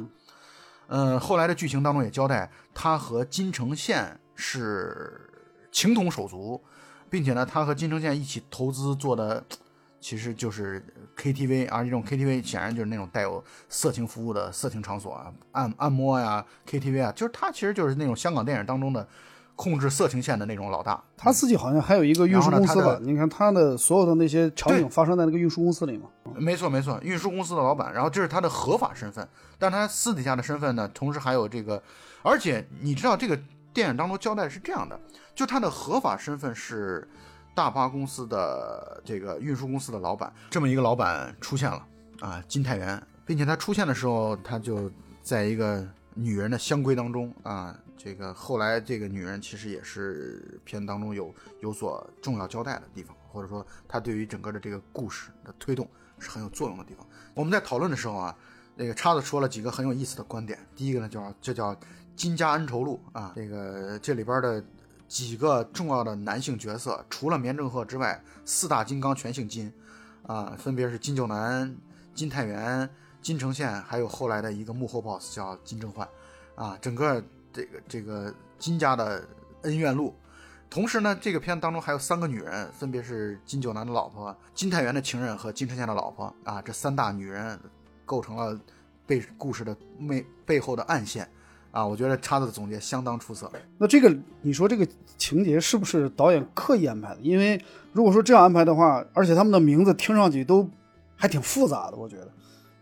呃，后来的剧情当中也交代，他和金城宪是情同手足，并且呢，他和金城宪一起投资做的，其实就是 KTV，而这种 KTV 显然就是那种带有色情服务的色情场所啊，按按摩呀、KTV 啊，就是他其实就是那种香港电影当中的控制色情线的那种老大。他自己好像还有一个运输公司吧？你看他的所有的那些场景发生在那个运输公司里嘛。没错没错，运输公司的老板，然后这是他的合法身份，但他私底下的身份呢，同时还有这个，而且你知道这个电影当中交代是这样的，就他的合法身份是大巴公司的这个运输公司的老板，这么一个老板出现了啊，金泰元，并且他出现的时候，他就在一个女人的香闺当中啊，这个后来这个女人其实也是片当中有有所重要交代的地方，或者说她对于整个的这个故事的推动是很有作用的地方。我们在讨论的时候啊，那个叉子说了几个很有意思的观点。第一个呢，叫这叫金家恩仇录啊，这个这里边的几个重要的男性角色，除了绵正鹤之外，四大金刚全姓金啊，分别是金九南、金泰元、金城县，还有后来的一个幕后 boss 叫金正焕啊，整个这个这个金家的恩怨录。同时呢，这个片子当中还有三个女人，分别是金九南的老婆、金泰元的情人和金城县的老婆啊，这三大女人构成了背故事的背背后的暗线啊。我觉得叉子的总结相当出色。那这个你说这个情节是不是导演刻意安排的？因为如果说这样安排的话，而且他们的名字听上去都还挺复杂的，我觉得，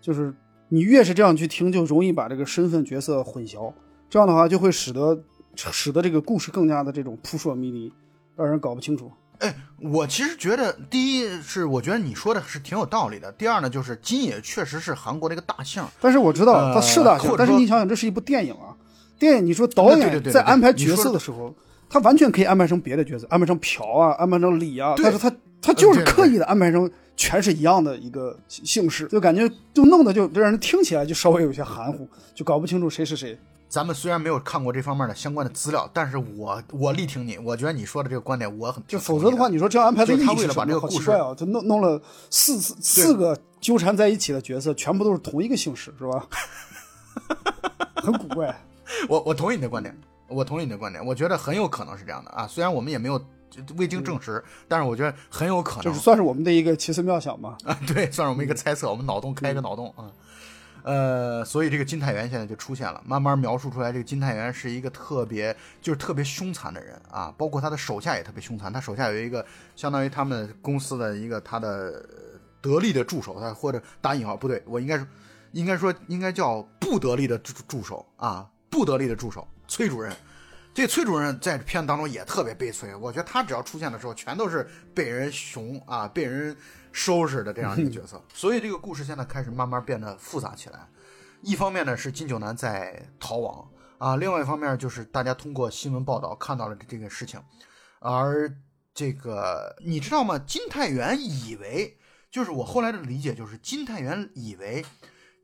就是你越是这样去听，就容易把这个身份角色混淆，这样的话就会使得使得这个故事更加的这种扑朔迷离，让人搞不清楚。哎我其实觉得，第一是我觉得你说的是挺有道理的，第二呢就是金野确实是韩国的一个大姓，但是我知道他是大姓，但是你想想，这是一部电影啊，电影你说导演在安排角色的时候，他完全可以安排成别的角色，安排成朴啊，安排成李啊，但是他他就是刻意的安排成全是一样的一个姓氏，就感觉就弄得就就让人听起来就稍微有些含糊，就搞不清楚谁是谁。咱们虽然没有看过这方面的相关的资料，但是我我力挺你，我觉得你说的这个观点我很就否则的话，你说这样安排的意义是他为了是什么？把这个故事啊，就弄弄了四四四个纠缠在一起的角色，全部都是同一个姓氏，是吧？<laughs> 很古怪。我我同意你的观点，我同意你的观点，我觉得很有可能是这样的啊。虽然我们也没有未经证实，但是我觉得很有可能，就是算是我们的一个奇思妙想吧。啊，对，算是我们一个猜测，我们脑洞开一个脑洞啊。呃，所以这个金泰元现在就出现了，慢慢描述出来，这个金泰元是一个特别就是特别凶残的人啊，包括他的手下也特别凶残。他手下有一个相当于他们公司的一个他的得力的助手，他或者打引号不对，我应该说应该说应该叫不得力的助助手啊，不得力的助手崔主任。这崔主任在片子当中也特别悲催，我觉得他只要出现的时候，全都是被人熊啊，被人收拾的这样一个角色。所以这个故事现在开始慢慢变得复杂起来。一方面呢是金九男在逃亡啊，另外一方面就是大家通过新闻报道看到了这个事情，而这个你知道吗？金太元以为，就是我后来的理解，就是金太元以为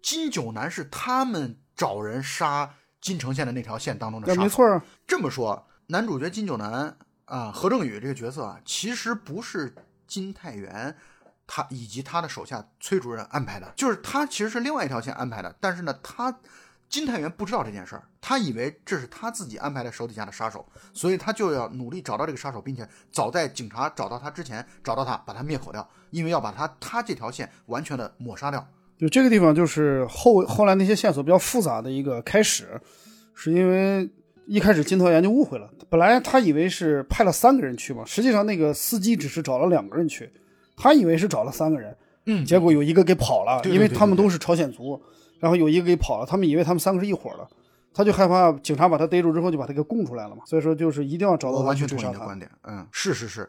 金九男是他们找人杀金城县的那条线当中的杀手。没错啊。这么说，男主角金九男啊，何正宇这个角色啊，其实不是金太元他以及他的手下崔主任安排的，就是他其实是另外一条线安排的，但是呢，他。金太元不知道这件事儿，他以为这是他自己安排的手底下的杀手，所以他就要努力找到这个杀手，并且早在警察找到他之前找到他，把他灭口掉，因为要把他他这条线完全的抹杀掉。就这个地方就是后后来那些线索比较复杂的一个开始，是因为一开始金太元就误会了，本来他以为是派了三个人去嘛，实际上那个司机只是找了两个人去，他以为是找了三个人，嗯，结果有一个给跑了，因为他们都是朝鲜族。然后有一个给跑了，他们以为他们三个是一伙的，他就害怕警察把他逮住之后就把他给供出来了嘛。所以说就是一定要找到完全去追杀他同意你的观。点，嗯，是是是，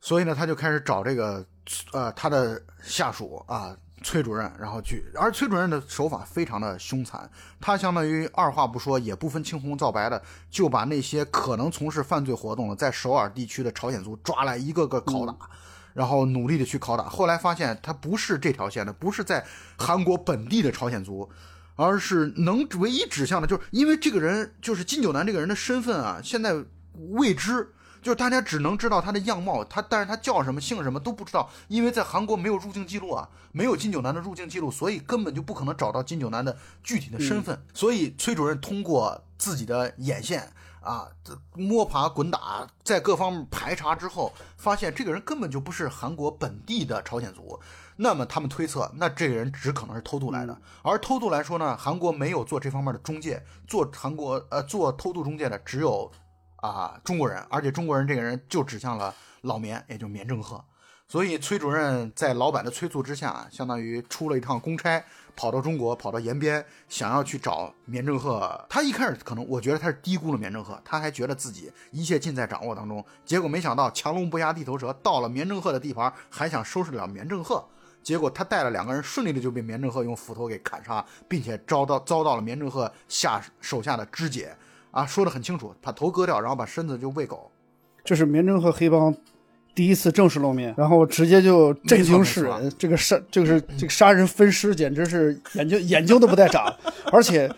所以呢，他就开始找这个呃他的下属啊崔主任，然后去，而崔主任的手法非常的凶残，他相当于二话不说，也不分青红皂白的，就把那些可能从事犯罪活动的在首尔地区的朝鲜族抓来一个个拷打。然后努力的去拷打，后来发现他不是这条线的，不是在韩国本地的朝鲜族，而是能唯一指向的，就是因为这个人就是金九南这个人的身份啊，现在未知，就是大家只能知道他的样貌，他但是他叫什么姓什么都不知道，因为在韩国没有入境记录啊，没有金九南的入境记录，所以根本就不可能找到金九南的具体的身份，所以崔主任通过自己的眼线。啊，摸爬滚打，在各方面排查之后，发现这个人根本就不是韩国本地的朝鲜族。那么他们推测，那这个人只可能是偷渡来的。而偷渡来说呢，韩国没有做这方面的中介，做韩国呃做偷渡中介的只有啊中国人，而且中国人这个人就指向了老棉，也就是棉正赫。所以崔主任在老板的催促之下，相当于出了一趟公差，跑到中国，跑到延边，想要去找棉正赫。他一开始可能，我觉得他是低估了棉正赫，他还觉得自己一切尽在掌握当中。结果没想到强龙不压地头蛇，到了棉正赫的地盘，还想收拾了棉正赫。结果他带了两个人，顺利的就被棉正赫用斧头给砍杀，并且遭到遭到了棉正赫下手下的肢解。啊，说的很清楚，把头割掉，然后把身子就喂狗。这是棉正赫黑帮第一次正式露面，然后直接就震惊世人。这个杀，这个是这个杀人分尸，简直是眼睛眼睛都不带眨。而且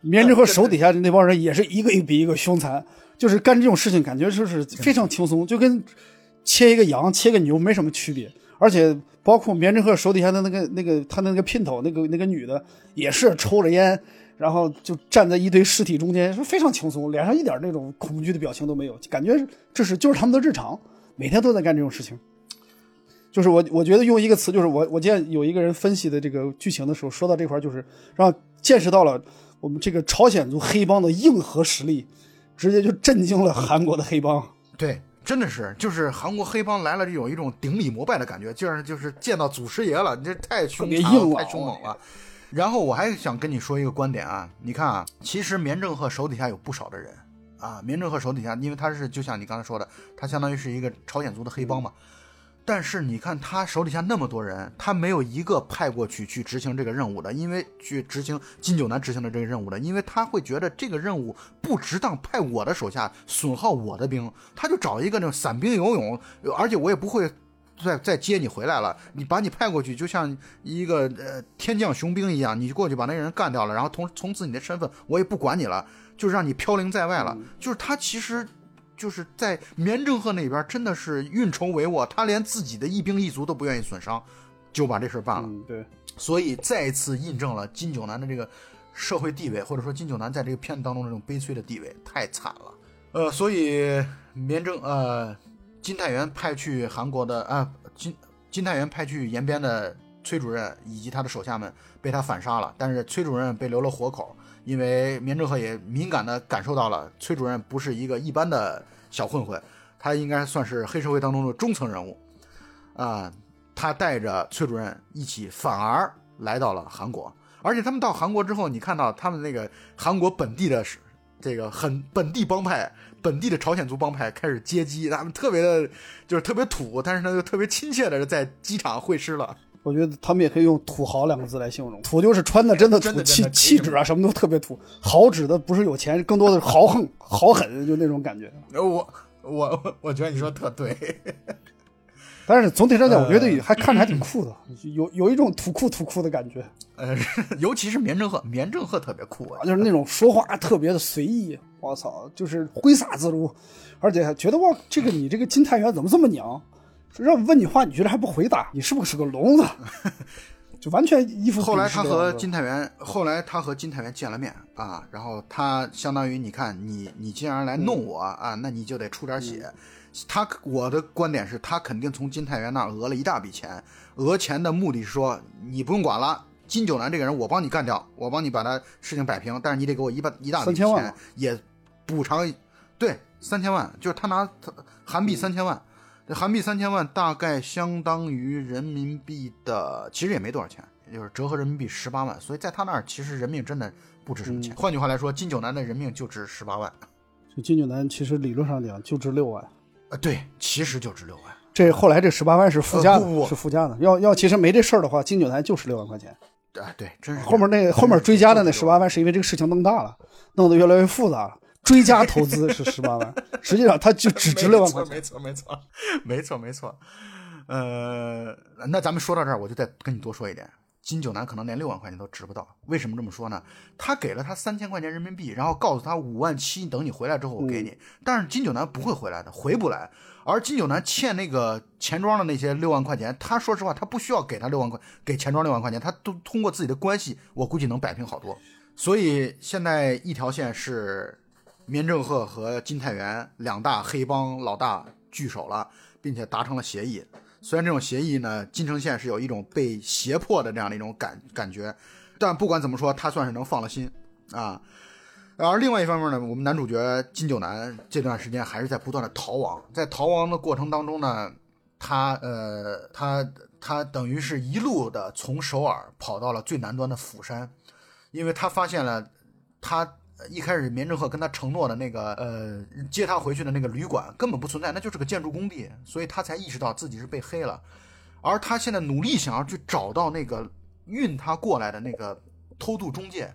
棉之和手底下的那帮人也是一个比一个凶残，就是干这种事情，感觉就是非常轻松，就跟切一个羊、切个牛没什么区别。而且包括棉之和手底下的那个那个他那个姘头那个那个女的，也是抽着烟。然后就站在一堆尸体中间，是非常轻松，脸上一点那种恐惧的表情都没有，感觉这是就是他们的日常，每天都在干这种事情。就是我我觉得用一个词，就是我我见有一个人分析的这个剧情的时候，说到这块，就是让见识到了我们这个朝鲜族黑帮的硬核实力，直接就震惊了韩国的黑帮。对，真的是，就是韩国黑帮来了，这种一种顶礼膜拜的感觉，就是就是见到祖师爷了，你这太凶残了太凶猛了。然后我还想跟你说一个观点啊，你看啊，其实棉正赫手底下有不少的人啊，棉正赫手底下，因为他是就像你刚才说的，他相当于是一个朝鲜族的黑帮嘛。但是你看他手底下那么多人，他没有一个派过去去执行这个任务的，因为去执行金九南执行的这个任务的，因为他会觉得这个任务不值当派我的手下损耗我的兵，他就找一个那种散兵游勇，而且我也不会再再接你回来了，你把你派过去，就像一个呃天降雄兵一样，你过去把那个人干掉了，然后从从此你的身份我也不管你了，就是让你飘零在外了，就是他其实。就是在棉正赫那边，真的是运筹帷幄，他连自己的一兵一卒都不愿意损伤，就把这事办了。嗯，对，所以再一次印证了金九南的这个社会地位，或者说金九南在这个片子当中这种悲催的地位，太惨了。呃，所以棉正呃金太元派去韩国的啊、金金太元派去延边的崔主任以及他的手下们被他反杀了，但是崔主任被留了活口，因为棉正赫也敏感地感受到了崔主任不是一个一般的小混混，他应该算是黑社会当中的中层人物啊、他带着崔主任一起，反而来到了韩国。而且他们到韩国之后，你看到他们那个韩国本地的这个很本地帮派、本地的朝鲜族帮派开始接机，他们特别的，就是特别土，但是呢又特别亲切的在机场会师了。我觉得他们也可以用“土豪”两个字来形容。土就是穿的真的土，气气质啊，什么都特别土。豪指的不是有钱，更多的是豪横、<laughs> 豪狠，就那种感觉。呃，我我我我觉得你说特对。<laughs> 但是总体上讲，我觉得还看着还挺酷的，有有一种土酷土酷的感觉。呃，<laughs> 尤其是棉正鹤，棉正鹤特别酷啊，就是那种说话特别的随意，我操，就是挥洒自如，而且觉得哇，这个你这个金太元怎么这么娘？让问你话，你居然还不回答，你是不是个聋子？<laughs> 就完全一副。后来他和金太元，后来他和金太元见了面啊，然后他相当于你看你你既然来弄我啊，那你就得出点血。他我的观点是他肯定从金太元那儿讹了一大笔钱，讹钱的目的是说你不用管了，金九南这个人我帮你干掉，我帮你把他事情摆平，但是你得给我一半一大笔钱，也补偿，对，三千万，就是他拿韩币三千万，这韩币三千万大概相当于人民币的，其实也没多少钱，就是折合人民币十八万，所以在他那儿其实人命真的不值什么钱。换句话来说，金九南的人命就值十八万，这金九南其实理论上讲就值六万。呃，对，其实就值六万。这后来这十八万是附加的，是附加的。要要其实没这事儿的话，金九南就是六万块钱。啊，对，真是。后面那后面追加的那十八万，是因为这个事情弄大了，弄得越来越复杂了。追加投资是十八万，<laughs> 实际上他就只值六万块钱。没错，没错，没错，没错。呃，那咱们说到这儿，我就再跟你多说一点。金九南可能连六万块钱都值不到，为什么这么说呢？他给了他三千块钱人民币，然后告诉他五万七，等你回来之后我给你。但是金九南不会回来的，回不来。而金九南欠那个钱庄的那些六万块钱，他说实话，他不需要给他六万块，给钱庄六万块钱，他都通过自己的关系，我估计能摆平好多。所以现在一条线是民正鹤和金太原两大黑帮老大聚首了，并且达成了协议。虽然这种协议呢，金城县是有一种被胁迫的这样的一种感感觉，但不管怎么说，他算是能放了心啊。而另外一方面呢，我们男主角金九南这段时间还是在不断的逃亡，在逃亡的过程当中呢，他呃他他等于是一路的从首尔跑到了最南端的釜山，因为他发现了他。一开始，绵正鹤跟他承诺的那个，呃，接他回去的那个旅馆根本不存在，那就是个建筑工地，所以他才意识到自己是被黑了。而他现在努力想要去找到那个运他过来的那个偷渡中介，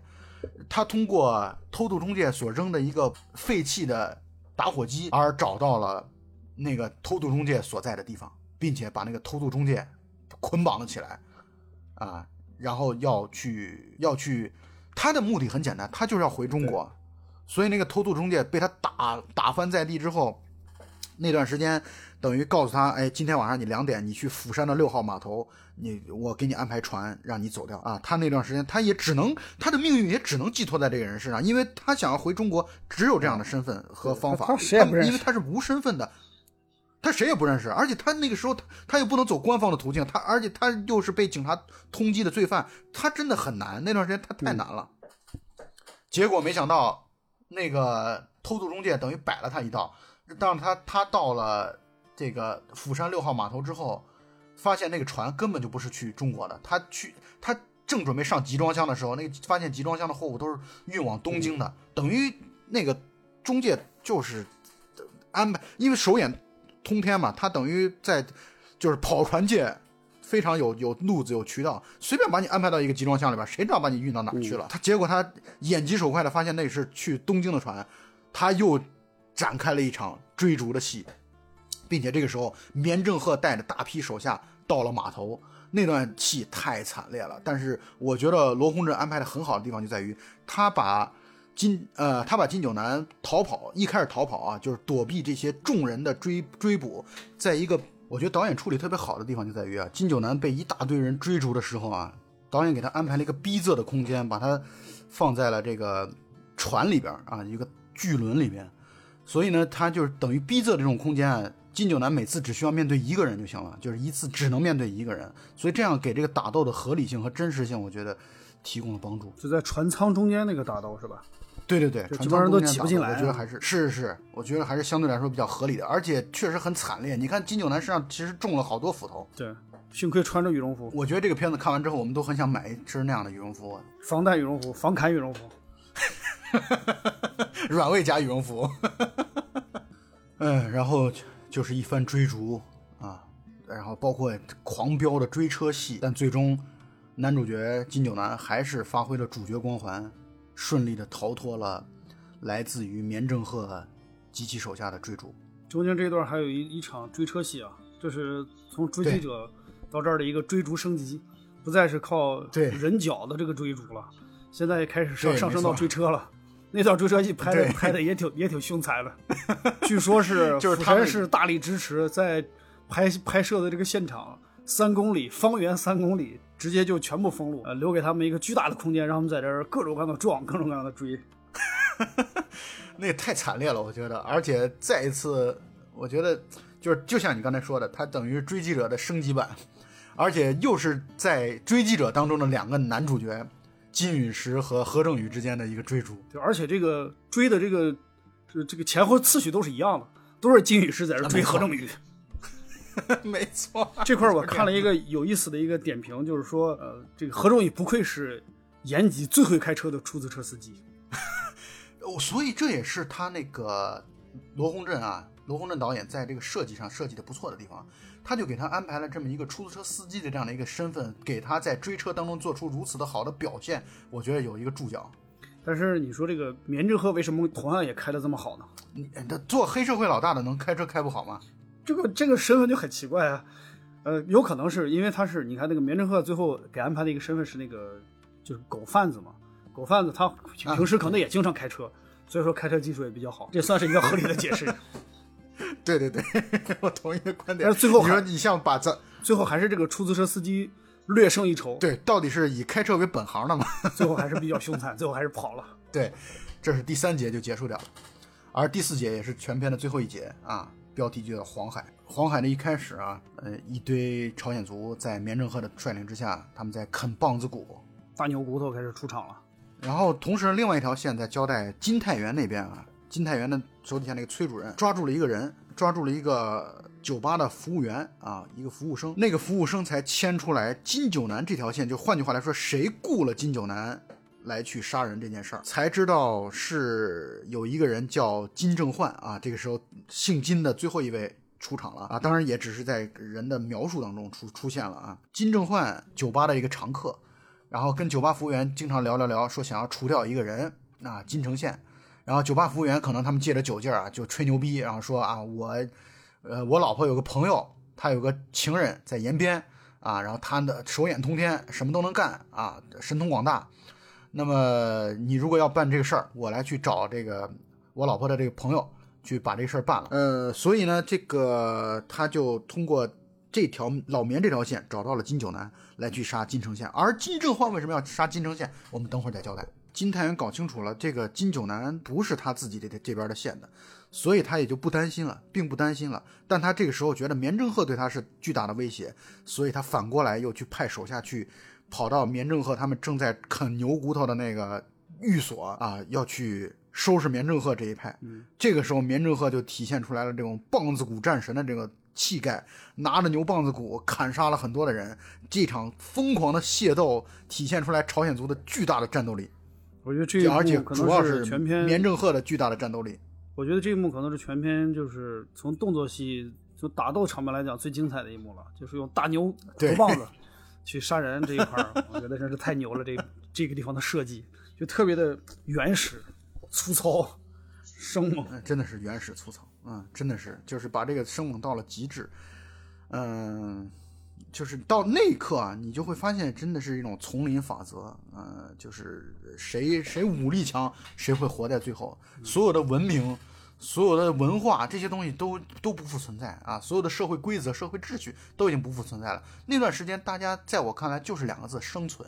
他通过偷渡中介所扔的一个废弃的打火机而找到了那个偷渡中介所在的地方，并且把那个偷渡中介捆绑了起来，啊，然后要去要去。他的目的很简单，他就是要回中国，所以那个偷渡中介被他打打翻在地之后，那段时间等于告诉他，哎，今天晚上你两点你去釜山的六号码头，你我给你安排船让你走掉啊。他那段时间他也只能他的命运也只能寄托在这个人身上，因为他想要回中国，只有这样的身份和方法，因为他是无身份的。他谁也不认识，而且他那个时候他他又不能走官方的途径，他而且他又是被警察通缉的罪犯，他真的很难。那段时间他太难了，结果没想到那个偷渡中介等于摆了他一道，让他他到了这个釜山六号码头之后，发现那个船根本就不是去中国的，他去他正准备上集装箱的时候，那个发现集装箱的货物都是运往东京的，等于那个中介就是安排，因为手眼。通天嘛，他等于在就是跑船界非常有有路子有渠道，随便把你安排到一个集装箱里边，谁知道把你运到哪去了？他结果他眼疾手快的发现那是去东京的船，他又展开了一场追逐的戏，并且这个时候绵正鹤带着大批手下到了码头，那段戏太惨烈了。但是我觉得罗洪镇安排的很好的地方就在于他把。金呃，他把金九南逃跑，一开始逃跑啊，就是躲避这些众人的追追捕。在一个我觉得导演处理特别好的地方就在于啊，金九南被一大堆人追逐的时候啊，导演给他安排了一个逼仄的空间，把他放在了这个船里边啊，一个巨轮里边。所以呢，他就是等于逼仄的这种空间啊，金九南每次只需要面对一个人就行了，就是一次只能面对一个人。所以这样给这个打斗的合理性和真实性，我觉得提供了帮助。就在船舱中间那个打斗是吧？对对对，基本上都挤不进来。我觉得还是是是，我觉得还是相对来说比较合理的，而且确实很惨烈。你看金九男身上其实中了好多斧头。对，幸亏穿着羽绒服。我觉得这个片子看完之后，我们都很想买一身那样的羽绒服，防弹羽绒服、防砍羽绒服，<laughs> 软猬加羽绒服。嗯，然后就是一番追逐啊，然后包括狂飙的追车戏，但最终男主角金九男还是发挥了主角光环。顺利的逃脱了来自于绵正鹤及其手下的追逐，中间这段还有一一场追车戏啊，这是从追击者到这儿的一个追逐升级，不再是靠对人脚的这个追逐了，现在开始上上升到追车了。那段追车戏拍的拍的也挺也挺凶残的，<laughs> 据说是 <laughs> 就是他们市大力支持在拍拍摄的这个现场三公里方圆三公里直接就全部封路，呃，留给他们一个巨大的空间，让他们在这儿各种各样的撞，各种各样的追。<laughs> 那也太惨烈了，我觉得。而且再一次，我觉得就是就像你刚才说的，它等于追击者的升级版，而且又是在追击者当中的两个男主角金陨石和何正宇之间的一个追逐。对，而且这个追的这个这这个前后次序都是一样的，都是金陨石在这追何正宇。<laughs> 没错，这块儿我看了一个有意思的一个点评，就是说，呃，这个何仲宇不愧是延吉最会开车的出租车司机。<laughs> 哦，所以这也是他那个罗洪镇啊，罗洪镇导演在这个设计上设计的不错的地方，他就给他安排了这么一个出租车司机的这样的一个身份，给他在追车当中做出如此的好的表现，我觉得有一个注脚。但是你说这个棉之鹤为什么同样也开的这么好呢？你他做黑社会老大的能开车开不好吗？这个这个身份就很奇怪啊，呃，有可能是因为他是你看那个棉之鹤最后给安排的一个身份是那个就是狗贩子嘛，狗贩子他平时可能也经常开车，所以说开车技术也比较好，这算是一个合理的解释。对 <laughs> 对对，<laughs> 我同意的观点。但是最后还你说你像把咱最后还是这个出租车司机略胜一筹，对，到底是以开车为本行的嘛？最后还是比较凶残，最后还是跑了。<laughs> 对，这是第三节就结束掉了，而第四节也是全篇的最后一节啊，标题就叫黄海。黄海的一开始啊，呃，一堆朝鲜族在棉正鹤的率领之下，他们在啃棒子骨。大牛骨头开始出场了，然后同时另外一条线在交代金太原那边啊，金太原的手底下那个崔主任抓住了一个人，抓住了一个酒吧的服务员啊，一个服务生，那个服务生才牵出来金九南这条线，就换句话来说，谁雇了金九南来去杀人这件事儿，才知道是有一个人叫金正焕啊，这个时候姓金的最后一位。出场了啊，当然也只是在人的描述当中出出现了啊。金正焕酒吧的一个常客，然后跟酒吧服务员经常聊聊聊，说想要除掉一个人啊，金城县。然后酒吧服务员可能他们借着酒劲儿啊，就吹牛逼，然后说啊，我，呃，我老婆有个朋友，他有个情人在延边啊，然后他的手眼通天，什么都能干啊，神通广大。那么你如果要办这个事儿，我来去找这个我老婆的这个朋友去把这事儿办了。呃，所以呢，这个他就通过这条老棉这条线找到了金九南来去杀金城县，而金正焕为什么要杀金城县，我们等会儿再交代。金太原搞清楚了，这个金九南不是他自己这这边的县的，所以他也就不担心了，并不担心了。但他这个时候觉得棉正鹤对他是巨大的威胁，所以他反过来又去派手下去，跑到棉正鹤他们正在啃牛骨头的那个寓所啊，要去收拾棉正鹤这一派。这个时候，棉正鹤就体现出来了这种棒子骨战神的这个气概，拿着牛棒子骨砍杀了很多的人。这场疯狂的械斗体现出来朝鲜族的巨大的战斗力。我觉得这一而且主要能是全篇棉正鹤的巨大的战斗力。我觉得这一幕可能是全篇就是从动作戏就打斗场面来讲最精彩的一幕了，就是用大牛对头棒子 <laughs> 去杀人这一块儿，我觉得真是太牛了。这这个地方的设计就特别的原始、粗糙、生猛。真的是原始粗糙，嗯，真的是就是把这个生猛到了极致，嗯，就是到那一刻啊，你就会发现真的是一种丛林法则，嗯，就是谁谁武力强，谁会活在最后，所有的文明。所有的文化这些东西都都不复存在啊！所有的社会规则、社会秩序都已经不复存在了。那段时间，大家在我看来就是两个字：生存。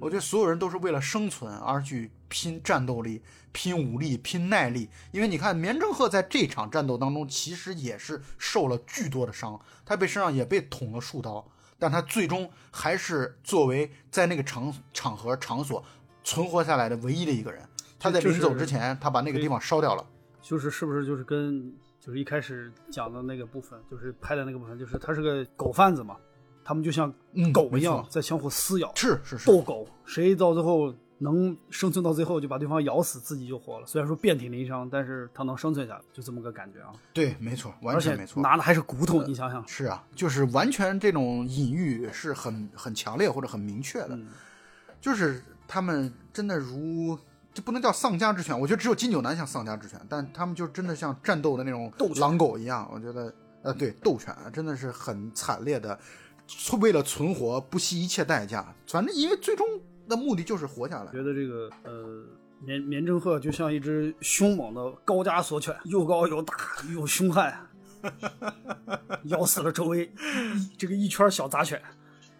我觉得所有人都是为了生存而去拼战斗力、拼武力、拼耐力。因为你看，棉正鹤在这场战斗当中，其实也是受了巨多的伤，他被身上也被捅了数刀，但他最终还是作为在那个场场合场所存活下来的唯一的一个人。他在临走之前，他把那个地方烧掉了。就是是不是就是跟就是一开始讲的那个部分，就是拍的那个部分，就是他是个狗贩子嘛，他们就像嗯狗一样在相互撕咬，是是是，斗狗，谁到最后能生存到最后就把对方咬死，自己就活了。虽然说遍体鳞伤，但是他能生存下来，就这么个感觉啊。对，没错，完全没错。拿的还是骨头，你想想，是啊，就是完全这种隐喻是很很强烈或者很明确的，嗯就是他们真的如这不能叫丧家之犬，我觉得只有金九南像丧家之犬，但他们就真的像战斗的那种斗狼狗一样。我觉得，呃，对，斗犬啊真的是很惨烈的，为了存活不惜一切代价。反正因为最终的目的就是活下来。觉得这个呃，绵绵正鹤就像一只凶猛的高加索犬，又高又大又凶悍，<laughs> 咬死了周围这个一圈小杂犬，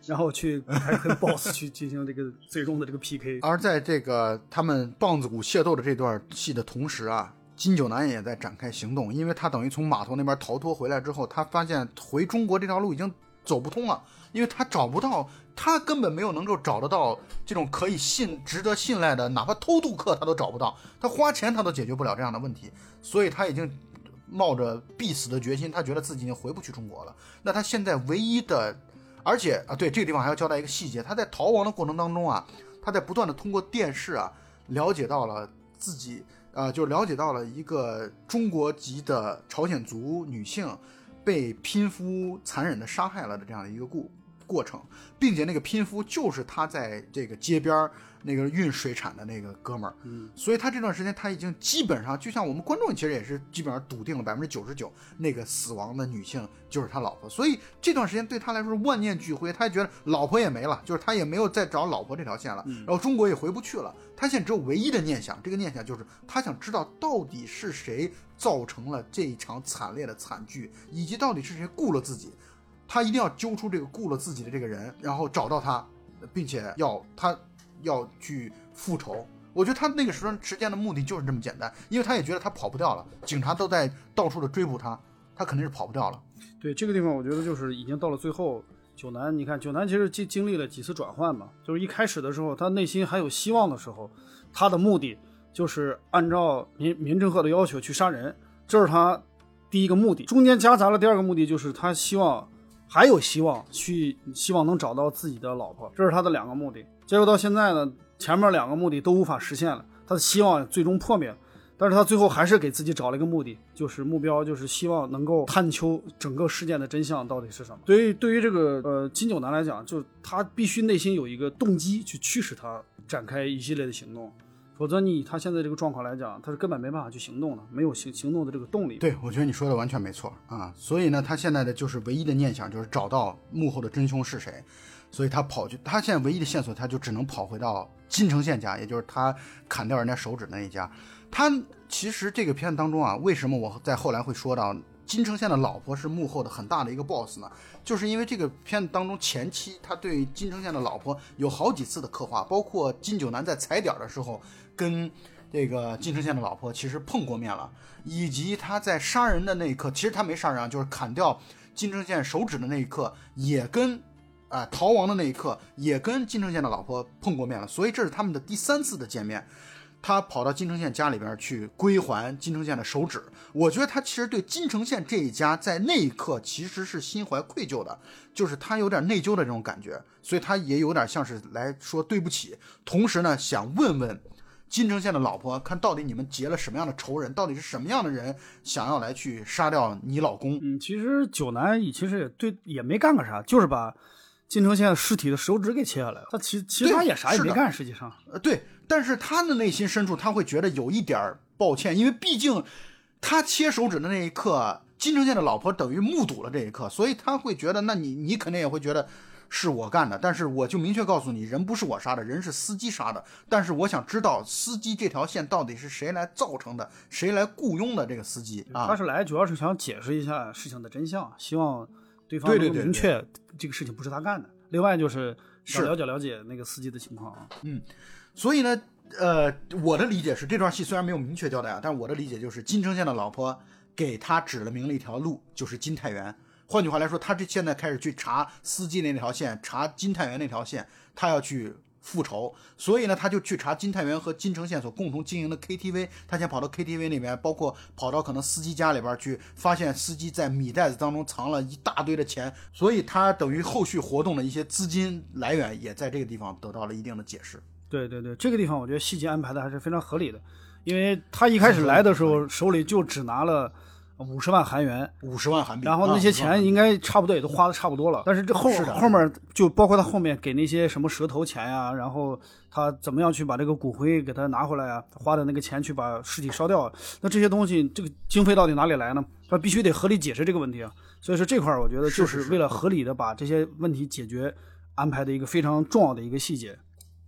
然后去还跟 BOSS 去进行这个 <laughs> 最终的这个 PK。而在这个他们棒子谷械斗的这段戏的同时啊，金九南也在展开行动，因为他等于从码头那边逃脱回来之后，他发现回中国这条路已经走不通了，因为他找不到，他根本没有能够找得到这种可以信、值得信赖的，哪怕偷渡客他都找不到，他花钱他都解决不了这样的问题，所以他已经冒着必死的决心，他觉得自己已经回不去中国了。那他现在唯一的，而且啊，对这个地方还要交代一个细节，他在逃亡的过程当中啊，他在不断的通过电视啊，了解到了自己啊、就了解到了一个中国籍的朝鲜族女性被拼夫残忍的杀害了的这样的一个故过程，并且那个拼夫就是他在这个街边儿那个运水产的那个哥们儿，嗯，所以他这段时间他已经基本上，就像我们观众其实也是基本上笃定了百分之九十九，那个死亡的女性就是他老婆，所以这段时间对他来说是万念俱灰，他觉得老婆也没了，就是他也没有再找老婆这条线了，然后中国也回不去了，他现在只有唯一的念想，这个念想就是他想知道到底是谁造成了这一场惨烈的惨剧，以及到底是谁雇了自己，他一定要揪出这个雇了自己的这个人，然后找到他，并且要他要去复仇。我觉得他那个时段时间的目的就是这么简单，因为他也觉得他跑不掉了，警察都在到处的追捕他，他肯定是跑不掉了。对这个地方，我觉得就是已经到了最后。九南，你看九南其实经经历了几次转换嘛，就是一开始的时候，他内心还有希望的时候，他的目的就是按照民民政鹤的要求去杀人，这是他第一个目的。中间夹杂了第二个目的，就是他希望还有希望去希望能找到自己的老婆，这是他的两个目的。结果到现在呢，前面两个目的都无法实现了，他的希望最终破灭了。但是他最后还是给自己找了一个目的，就是目标，就是希望能够探求整个事件的真相到底是什么。对于对于这个呃金九南来讲，就他必须内心有一个动机去驱使他展开一系列的行动，否则你以他现在这个状况来讲，他是根本没办法去行动的，没有行行动的这个动力。对，我觉得你说的完全没错啊。所以呢，他现在的就是唯一的念想就是找到幕后的真凶是谁，所以他跑去，他现在唯一的线索，他就只能跑回到金城县家，也就是他砍掉人家手指那一家。他其实这个片子当中啊，为什么我在后来会说到金城县的老婆是幕后的很大的一个 boss 呢？就是因为这个片子当中前期他对金城县的老婆有好几次的刻画，包括金九南在踩点的时候跟这个金城县的老婆其实碰过面了，以及他在杀人的那一刻，其实他没杀人啊，就是砍掉金城县手指的那一刻，也跟啊、逃亡的那一刻，也跟金城县的老婆碰过面了，所以这是他们的第三次的见面。他跑到金城县家里边去归还金城县的手指，我觉得他其实对金城县这一家在那一刻其实是心怀愧疚的，就是他有点内疚的这种感觉，所以他也有点像是来说对不起，同时呢想问问金城县的老婆，看到底你们结了什么样的仇人，到底是什么样的人想要来去杀掉你老公？嗯，其实九南其实也对也没干个啥，就是把金城县尸体的手指给切下来了，他其其他也啥也没干，实际上。呃，对，但是他的内心深处他会觉得有一点儿抱歉，因为毕竟他切手指的那一刻，金城县的老婆等于目睹了这一刻，所以他会觉得，那你你肯定也会觉得是我干的，但是我就明确告诉你，人不是我杀的，人是司机杀的，但是我想知道司机这条线到底是谁来造成的，谁来雇佣的这个司机啊？他是来主要是想解释一下事情的真相，希望对方能对对对明确这个事情不是他干的。另外就是想是了解了解那个司机的情况啊。嗯所以呢，呃，我的理解是，这段戏虽然没有明确交代啊，但我的理解就是金城县的老婆给他指了明了一条路，就是金太原。换句话来说，他这现在开始去查司机那条线，查金太原那条线，他要去复仇。所以呢，他就去查金太原和金城县所共同经营的 KTV。他先跑到 KTV 那边，包括跑到可能司机家里边去，发现司机在米袋子当中藏了一大堆的钱，所以他等于后续活动的一些资金来源也在这个地方得到了一定的解释。对对对，这个地方我觉得细节安排的还是非常合理的，因为他一开始来的时候手里就只拿了五十万韩元，五十万韩币，然后那些钱应该差不多也都花的差不多了。但是这后后面就包括他后面给那些什么蛇头钱呀，然后他怎么样去把这个骨灰给他拿回来啊，花的那个钱去把尸体烧掉，那这些东西这个经费到底哪里来呢？他必须得合理解释这个问题啊。所以说这块儿我觉得就是为了合理的把这些问题解决，安排的一个非常重要的一个细节。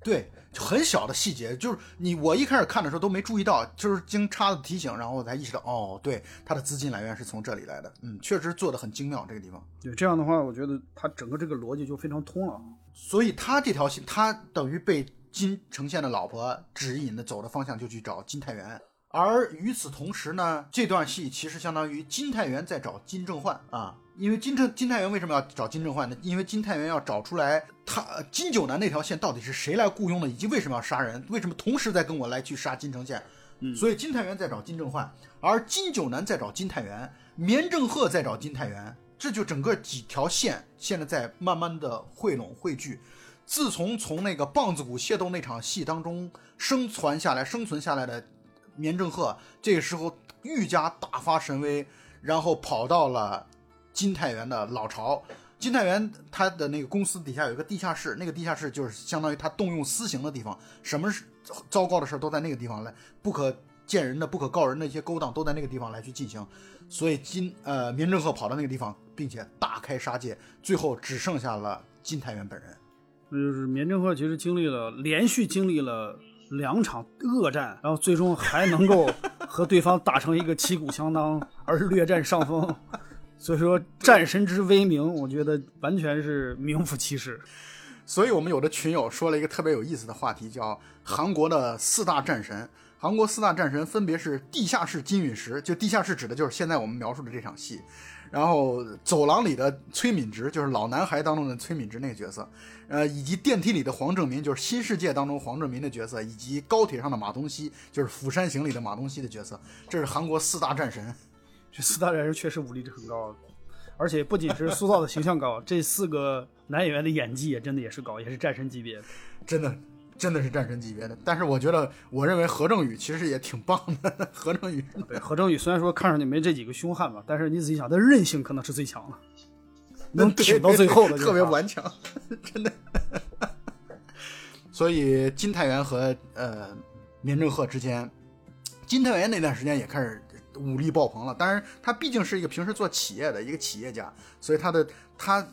对，很小的细节，就是你我一开始看的时候都没注意到，就是经叉子提醒，然后我才意识到，哦，对，它的资金来源是从这里来的，嗯，确实做的很精妙，这个地方。对，这样的话，我觉得它整个这个逻辑就非常通了。所以他这条线，他等于被金城县的老婆指引的走的方向，就去找金太元。而与此同时呢，这段戏其实相当于金太元在找金正焕啊。因为金正金太元为什么要找金正焕呢？因为金太元要找出来他金九南那条线到底是谁来雇佣的，以及为什么要杀人，为什么同时在跟我来去杀金城县。嗯，所以金太元在找金正焕，而金九南在找金太元，绵正鹤在找金太元，这就整个几条线现在在慢慢的汇拢汇聚。自从从那个棒子谷械斗那场戏当中生存下来、生存下来的绵正鹤，这个时候愈加大发神威，然后跑到了。金太元的老巢，金太元他的那个公司底下有一个地下室，那个地下室就是相当于他动用私刑的地方，什么是糟糕的事都在那个地方来，不可见人的、不可告人的一些勾当都在那个地方来去进行。所以金呃绵正鹤跑到那个地方，并且大开杀戒，最后只剩下了金太元本人。那就是绵正鹤其实经历了连续经历了两场恶战，然后最终还能够和对方打成一个旗鼓相当而略占上风。所以说，战神之威名，我觉得完全是名副其实。所以我们有的群友说了一个特别有意思的话题，叫韩国的四大战神。韩国四大战神分别是地下室金陨石，就地下室指的就是现在我们描述的这场戏。然后走廊里的崔敏植，就是老男孩当中的崔敏植那个角色。呃，以及电梯里的黄正民，就是新世界当中黄正民的角色，以及高铁上的马东锡，就是釜山行里的马东锡的角色。这是韩国四大战神。这四大战神确实武力值很高，而且不仅是塑造的形象高，这四个男演员的演技也真的也是高，也是战神级别，真的真的是战神级别的。但是我觉得，我认为何正宇其实也挺棒的。<laughs> 何正宇，对何正宇虽然说看上去没这几个凶悍吧，但是你仔细想，他韧性可能是最强的，能挺到最后的，特别顽强，<laughs> 真的。所以金泰元和呃民政鹤之间，金泰元那段时间也开始。武力爆棚了，当然他毕竟是一个平时做企业的一个企业家，所以他的他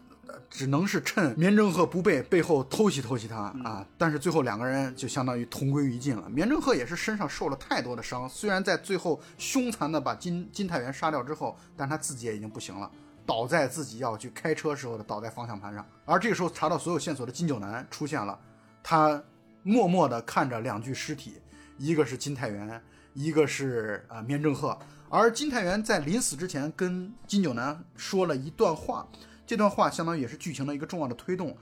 只能是趁绵正鹤不备背后偷袭偷袭他啊！但是最后两个人就相当于同归于尽了。绵正鹤也是身上受了太多的伤，虽然在最后凶残的把金金太元杀掉之后，但他自己也已经不行了，倒在自己要去开车时候的倒在方向盘上。而这个时候查到所有线索的金九南出现了，他默默地看着两具尸体，一个是金太元，一个是啊绵正鹤。而金太元在临死之前跟金九南说了一段话，这段话相当于也是剧情的一个重要的推动。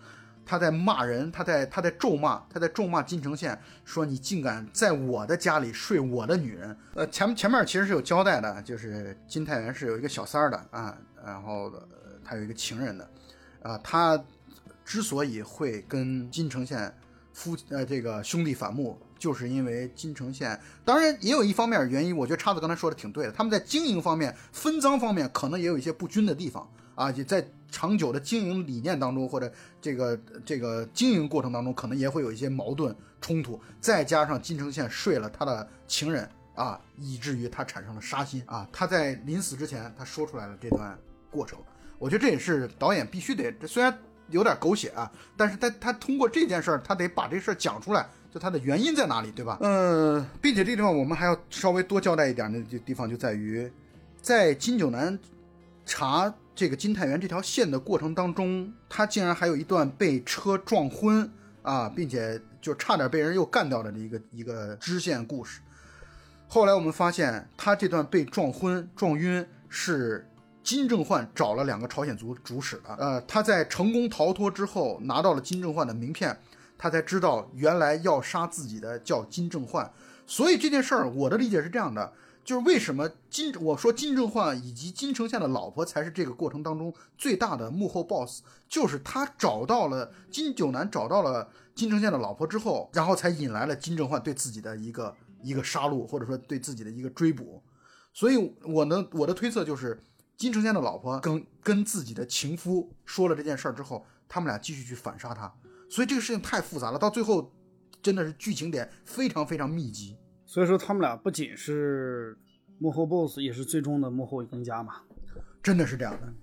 他在骂人，他在他在咒骂，他在咒骂金城县，说你竟敢在我的家里睡我的女人。呃，前前面其实是有交代的，就是金太元是有一个小三儿的啊，然后他有一个情人的，啊，他之所以会跟金城县夫呃这个兄弟反目。就是因为金城县，当然也有一方面原因，我觉得叉子刚才说的挺对的。他们在经营方面、分赃方面，可能也有一些不均的地方啊。也在长久的经营理念当中，或者这个这个经营过程当中，可能也会有一些矛盾冲突。再加上金城县睡了他的情人啊，以至于他产生了杀心啊。他在临死之前，他说出来了这段过程。我觉得这也是导演必须得，虽然有点狗血啊，但是他他通过这件事儿，他得把这事儿讲出来。就它的原因在哪里，对吧？嗯，并且这地方我们还要稍微多交代一点的地方就在于，在金九南查这个金太原这条线的过程当中，他竟然还有一段被车撞昏啊，并且就差点被人又干掉的一个一个支线故事。后来我们发现，他这段被撞昏、撞晕是金正焕找了两个朝鲜族主使的。呃，他在成功逃脱之后，拿到了金正焕的名片。他才知道原来要杀自己的叫金正焕，所以这件事儿我的理解是这样的，就是为什么金我说金正焕以及金城县的老婆才是这个过程当中最大的幕后 boss，就是他找到了金九南找到了金城县的老婆之后，然后才引来了金正焕对自己的一个一个杀戮或者说对自己的一个追捕，所以我呢，我的推测就是，金城宪的老婆跟跟自己的情夫说了这件事儿之后，他们俩继续去反杀他，所以这个事情太复杂了，到最后真的是剧情点非常非常密集。所以说他们俩不仅是幕后 BOSS，也是最终的幕后赢家嘛。真的是这样的，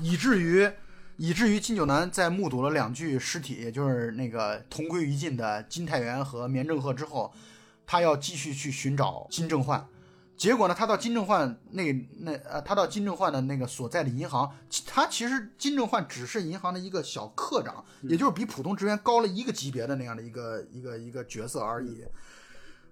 以至于以至于金九南在目睹了两具尸体，也就是那个同归于尽的金泰元和绵正鹤之后，他要继续去寻找金正焕。结果呢，他到金正焕那那呃，他到金正焕的那个所在的银行，他其实金正焕只是银行的一个小科长，也就是比普通职员高了一个级别的那样的一个一个一个角色而已。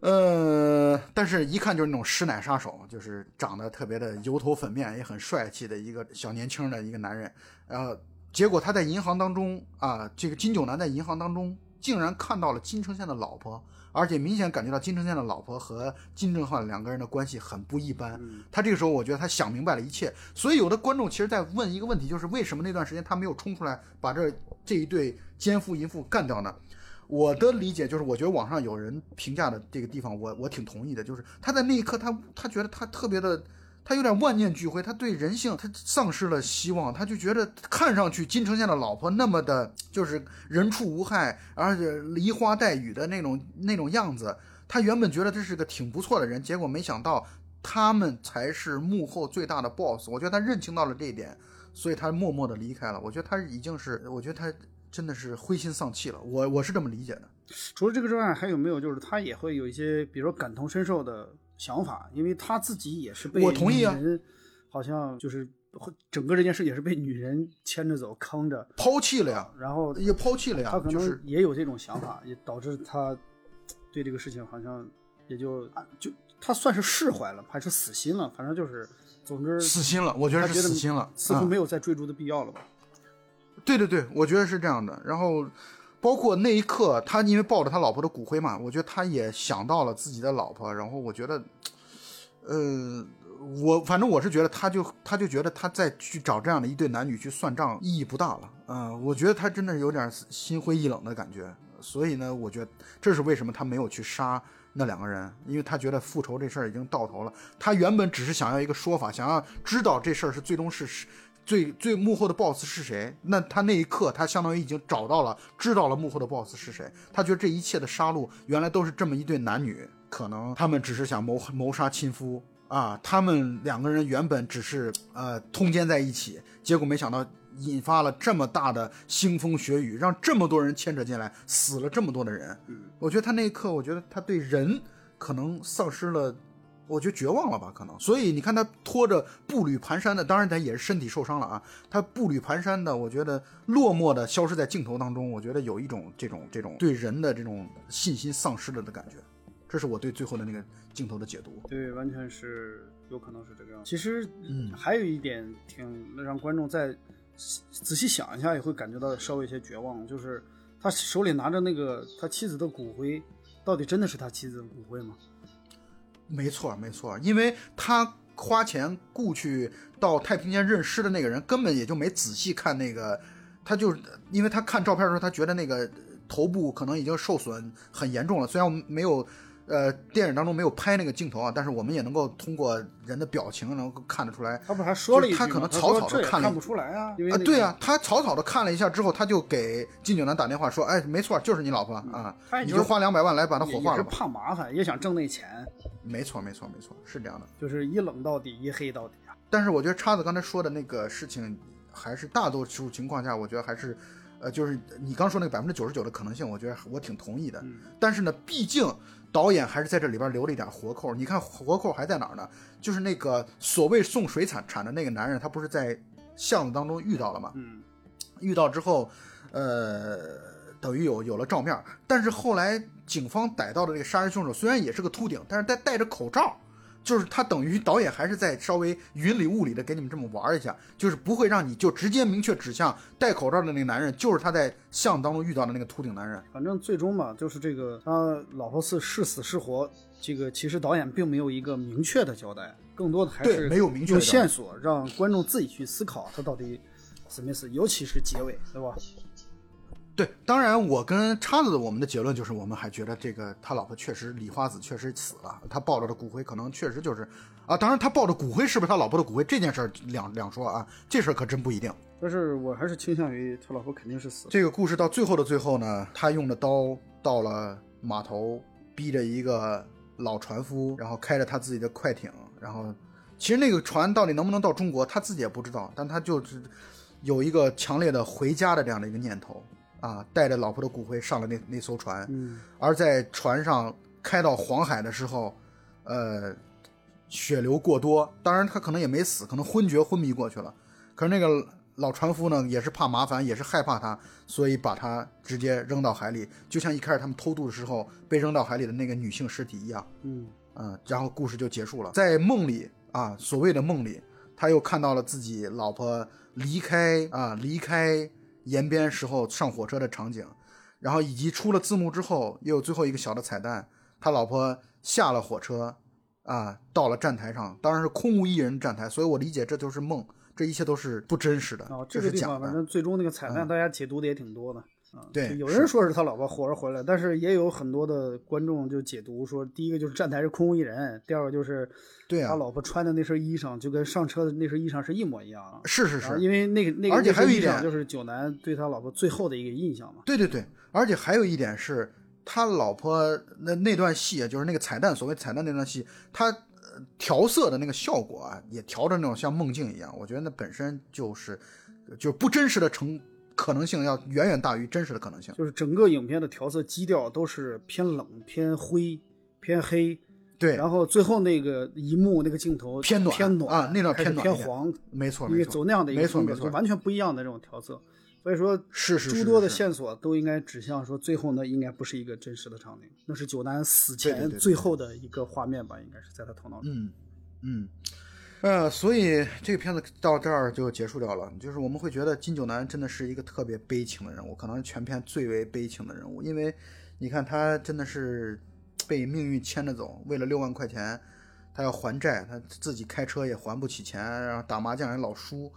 呃，但是一看就是那种师奶杀手，就是长得特别的油头粉面，也很帅气的一个小年轻的一个男人。呃，结果他在银行当中啊，这个金九南在银行当中竟然看到了金城宪的老婆，而且明显感觉到金正宪的老婆和金正焕两个人的关系很不一般。他这个时候，我觉得他想明白了一切。所以有的观众其实在问一个问题，就是为什么那段时间他没有冲出来把这这一对奸夫淫妇干掉呢？我的理解就是，我觉得网上有人评价的这个地方，我我挺同意的，就是他在那一刻他他觉得他特别的。他有点万念俱灰，他对人性他丧失了希望，他就觉得看上去金城宪的老婆那么的，就是人畜无害，而且梨花带雨的那种那种样子。他原本觉得这是个挺不错的人，结果没想到他们才是幕后最大的 boss。我觉得他认清到了这一点，所以他默默的离开了。我觉得他已经是，我觉得他真的是灰心丧气了。我我是这么理解的。除了这个之外，还有没有就是他也会有一些，比如说感同身受的想法，因为他自己也是被我同意啊，好像就是会整个这件事也是被女人牵着走、坑着，抛弃了呀，然后也抛弃了呀，他可能就是也有这种想法，也导致他对这个事情好像也就啊就他算是释怀了，还是死心了，反正就是，总之死心了。我觉得是他死心了，嗯似乎没有再追逐的必要了吧？对对对，我觉得是这样的。然后，包括那一刻，他因为抱着他老婆的骨灰嘛，我觉得他也想到了自己的老婆。然后我觉得，呃，我反正我是觉得，他就他就觉得他再去找这样的一对男女去算账意义不大了。嗯、我觉得他真的有点心灰意冷的感觉。所以呢，我觉得这是为什么他没有去杀那两个人，因为他觉得复仇这事儿已经到头了。他原本只是想要一个说法，想要知道这事儿是最终是是最最幕后的 boss 是谁。那他那一刻，他相当于已经找到了，知道了幕后的 boss 是谁。他觉得这一切的杀戮原来都是这么一对男女，可能他们只是想谋谋杀亲夫啊，他们两个人原本只是呃通奸在一起，结果没想到。引发了这么大的腥风血雨，让这么多人牵扯进来，死了这么多的人。我觉得他那一刻，我觉得他对人可能丧失了，我觉得绝望了吧，可能。所以你看他拖着步履蹒跚的，当然他也是身体受伤了啊。他步履蹒跚的，我觉得落寞的消失在镜头当中，我觉得有一种这种这种对人的这种信心丧失了的感觉。这是我对最后的那个镜头的解读。对，完全是有可能是这个样子。其实，嗯还有一点挺让观众再仔细想一下，也会感觉到稍微有些绝望，就是他手里拿着那个他妻子的骨灰，到底真的是他妻子的骨灰吗？没错，没错，因为他花钱雇去到太平间认尸的那个人，根本也就没仔细看那个，他就是因为他看照片的时候，他觉得那个头部可能已经受损很严重了。虽然我们没有，呃，电影当中没有拍那个镜头啊，但是我们也能够通过人的表情能够看得出来。他不是还说了一句吗？他可能草草的看了看不出来啊，因为啊，那个对啊，他草草的看了一下之后，他就给金九南打电话说：“哎，没错，就是你老婆啊，你就花两百万来把她火化了吧。怕麻烦，也想挣那钱，”没错，没错，没错，是这样的。就是一冷到底，一黑到底啊。但是我觉得叉子刚才说的那个事情，还是大多数情况下，我觉得还是，呃，就是你刚说那个百分之九十九的可能性，我觉得我挺同意的。嗯但是呢，毕竟导演还是在这里边留了一点活扣。你看活扣还在哪儿呢？就是那个所谓送水产产的那个男人，他不是在巷子当中遇到了吗？嗯，遇到之后，呃，等于有有了照面，但是后来警方逮到的这个杀人凶手虽然也是个秃顶，但是戴戴着口罩，就是他等于导演还是在稍微云里雾里的给你们这么玩一下，就是不会让你就直接明确指向戴口罩的那个男人就是他在巷当中遇到的那个秃顶男人。反正最终嘛，就是这个他老婆是是死是活，这个其实导演并没有一个明确的交代，更多的还是对没有明确用的线索让观众自己去思考他到底什么意思，尤其是结尾，对吧？对，当然我跟叉子我们的结论就是，我们还觉得这个他老婆确实李花子确实死了，他抱着的骨灰可能确实就是啊，当然他抱着骨灰是不是他老婆的骨灰这件事儿两两说啊，这事儿可真不一定。但是我还是倾向于他老婆肯定是死了。这个故事到最后的最后呢，他用的刀到了码头，逼着一个老船夫，然后开着他自己的快艇，然后其实那个船到底能不能到中国，他自己也不知道，但他就是有一个强烈的回家的这样的一个念头啊，带着老婆的骨灰上了那那艘船，嗯，而在船上开到黄海的时候，呃，血流过多，当然他可能也没死，可能昏厥昏迷过去了。可是那个老船夫呢，也是怕麻烦，也是害怕他，所以把他直接扔到海里，就像一开始他们偷渡的时候被扔到海里的那个女性尸体一样。嗯，嗯，然后故事就结束了。在梦里啊，所谓的梦里，他又看到了自己老婆离开啊，离开延边时候上火车的场景，然后以及出了字幕之后，又有最后一个小的彩蛋，他老婆下了火车啊，到了站台上，当然是空无一人站台，所以我理解这就是梦，这一切都是不真实的，哦，这是假这个地方反的。正最终那个彩蛋，大家解读的也挺多的。啊，对有人说是他老婆活着回来，但是也有很多的观众就解读说，第一个就是站台是空无一人，第二个就是对啊他老婆穿的那身衣裳就跟上车的那身衣裳是一模一样啊。是是是，因为那个那个，而且还有一点就是九南对他老婆最后的一个印象嘛。对对对，而且还有一点是，他老婆那那段戏，就是那个彩蛋，所谓彩蛋那段戏，他呃调色的那个效果啊，也调的那种像梦境一样，我觉得那本身就是就不真实的成可能性要远远大于真实的可能性。就是整个影片的调色基调都是偏冷、偏灰、偏黑，对，然后最后那个一幕那个镜头偏暖偏暖啊那段偏暖偏黄，没错没错因为走，那样的一个风格，没错没错就完全不一样的这种调色。所以说，是是是诸多的线索都应该指向说，最后呢应该不是一个真实的场景，那是九南死前最后的一个画面吧，应该是在他头脑中。嗯嗯。呃，所以这个片子到这儿就结束掉了。就是我们会觉得金九南真的是一个特别悲情的人物，可能全片最为悲情的人物，因为你看他真的是被命运牵着走，为了六万块钱，他要还债，他自己开车也还不起钱，然后打麻将也老输，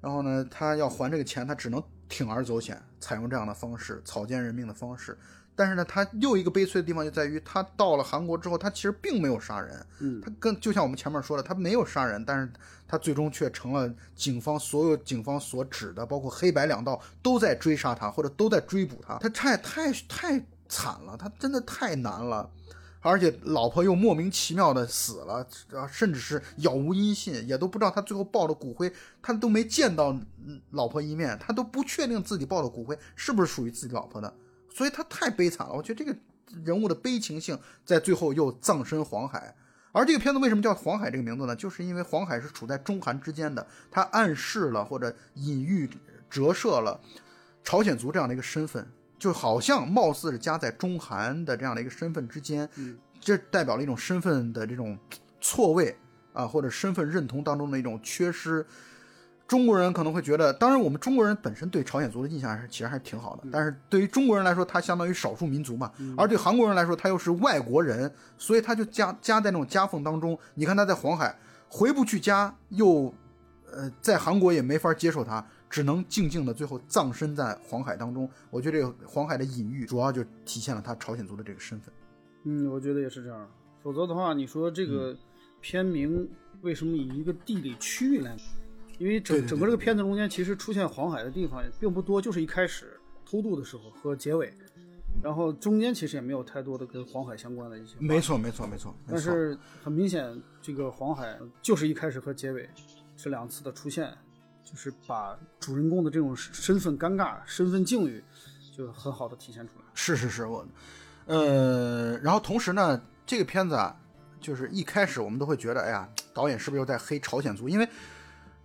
然后呢，他要还这个钱，他只能铤而走险，采用这样的方式，草菅人命的方式。但是呢，他又一个悲催的地方就在于，他到了韩国之后，他其实并没有杀人，嗯，他跟就像我们前面说的，他没有杀人，但是他最终却成了警方所有警方所指的，包括黑白两道都在追杀他，或者都在追捕他，他太太太惨了，他真的太难了。而且老婆又莫名其妙的死了，啊，甚至是杳无音信，也都不知道他最后抱的骨灰，他都没见到嗯老婆一面，他都不确定自己抱的骨灰是不是属于自己老婆的，所以他太悲惨了。我觉得这个人物的悲情性在最后又葬身黄海。而这个片子为什么叫黄海这个名字呢？就是因为黄海是处在中韩之间的，它暗示了或者隐喻、折射了朝鲜族这样的一个身份，就好像貌似是夹在中韩的这样的一个身份之间，嗯这代表了一种身份的这种错位啊，或者身份认同当中的一种缺失。中国人可能会觉得，当然我们中国人本身对朝鲜族的印象还是其实还是挺好的，但是对于中国人来说，他相当于少数民族嘛，而对韩国人来说，他又是外国人，所以他就夹夹在那种夹缝当中。你看他在黄海回不去家，又呃在韩国也没法接受他，只能静静的最后葬身在黄海当中。我觉得这个黄海的隐喻，主要就体现了他朝鲜族的这个身份。嗯，我觉得也是这样。否则的话，你说这个嗯片名为什么以一个地理区域来？因为整整个这个片子中间，其实出现黄海的地方也并不多，就是一开始偷渡的时候和结尾，然后中间其实也没有太多的跟黄海相关的一些。没。错，没错，没错。没错但是很明显，这个黄海就是一开始和结尾这两次的出现，就是把主人公的这种身份尴尬、身份境遇，就很好的体现出来。是是是，我，呃，然后同时呢，这个片子啊，就是一开始我们都会觉得，哎呀，导演是不是又在黑朝鲜族？因为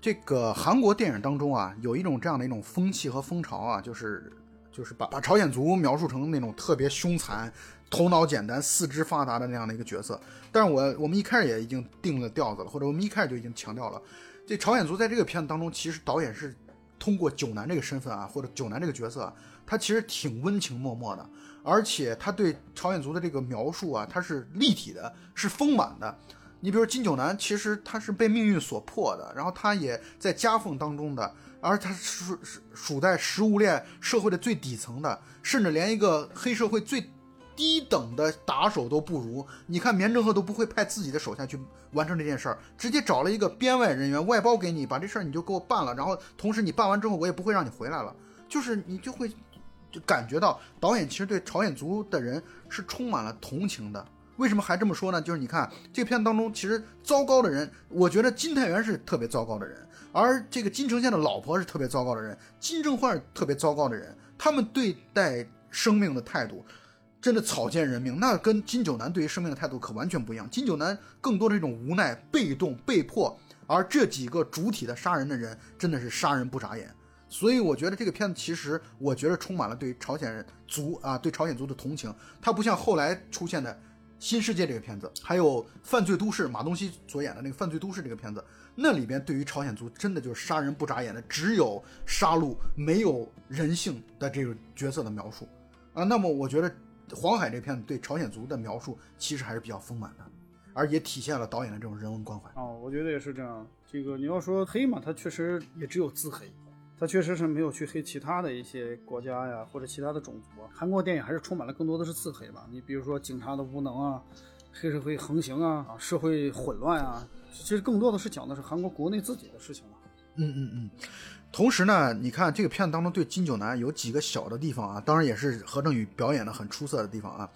这个韩国电影当中啊，有一种这样的一种风气和风潮啊，就是就是把把朝鲜族描述成那种特别凶残、头脑简单、四肢发达的那样的一个角色。但是我我们一开始也已经定了调子了，或者我们一开始就已经强调了，这朝鲜族在这个片子当中，其实导演是通过九南这个身份啊，或者九南这个角色，他其实挺温情脉脉的，而且他对朝鲜族的这个描述啊，他是立体的，是丰满的。你比如金九南，其实他是被命运所迫的，然后他也在夹缝当中的，而他是是属在食物链社会的最底层的，甚至连一个黑社会最低等的打手都不如。你看棉政鹤都不会派自己的手下去完成这件事儿，直接找了一个编外人员外包给你，把这事儿你就给我办了，然后同时你办完之后，我也不会让你回来了，就是你就会就感觉到导演其实对朝鲜族的人是充满了同情的。为什么还这么说呢？就是你看这个片子当中，其实糟糕的人，我觉得金太元是特别糟糕的人，而这个金城宪的老婆是特别糟糕的人，金正焕是特别糟糕的人。他们对待生命的态度，真的草菅人命，那跟金九南对于生命的态度可完全不一样。金九南更多的这种无奈、被动、被迫，而这几个主体的杀人的人，真的是杀人不眨眼。所以我觉得这个片子其实，我觉得充满了对朝鲜人族啊，对朝鲜族的同情。它不像后来出现的。新世界这个片子，还有《犯罪都市》马东锡所演的那个《犯罪都市》这个片子，那里边对于朝鲜族真的就是杀人不眨眼的，只有杀戮，没有人性的这个角色的描述啊。那么我觉得《黄海》这片子对朝鲜族的描述其实还是比较丰满的，而也体现了导演的这种人文关怀。哦，我觉得也是这样。这个你要说黑嘛，它确实也只有自黑。他确实是没有去黑其他的一些国家呀，或者其他的种族。韩国电影还是充满了更多的是自黑吧。你比如说警察的无能啊，黑社会横行啊，啊，社会混乱啊，其实更多的是讲的是韩国国内自己的事情嘛。嗯嗯嗯。同时呢，你看这个片子当中对金九南有几个小的地方啊，当然也是何正宇表演的很出色的地方啊，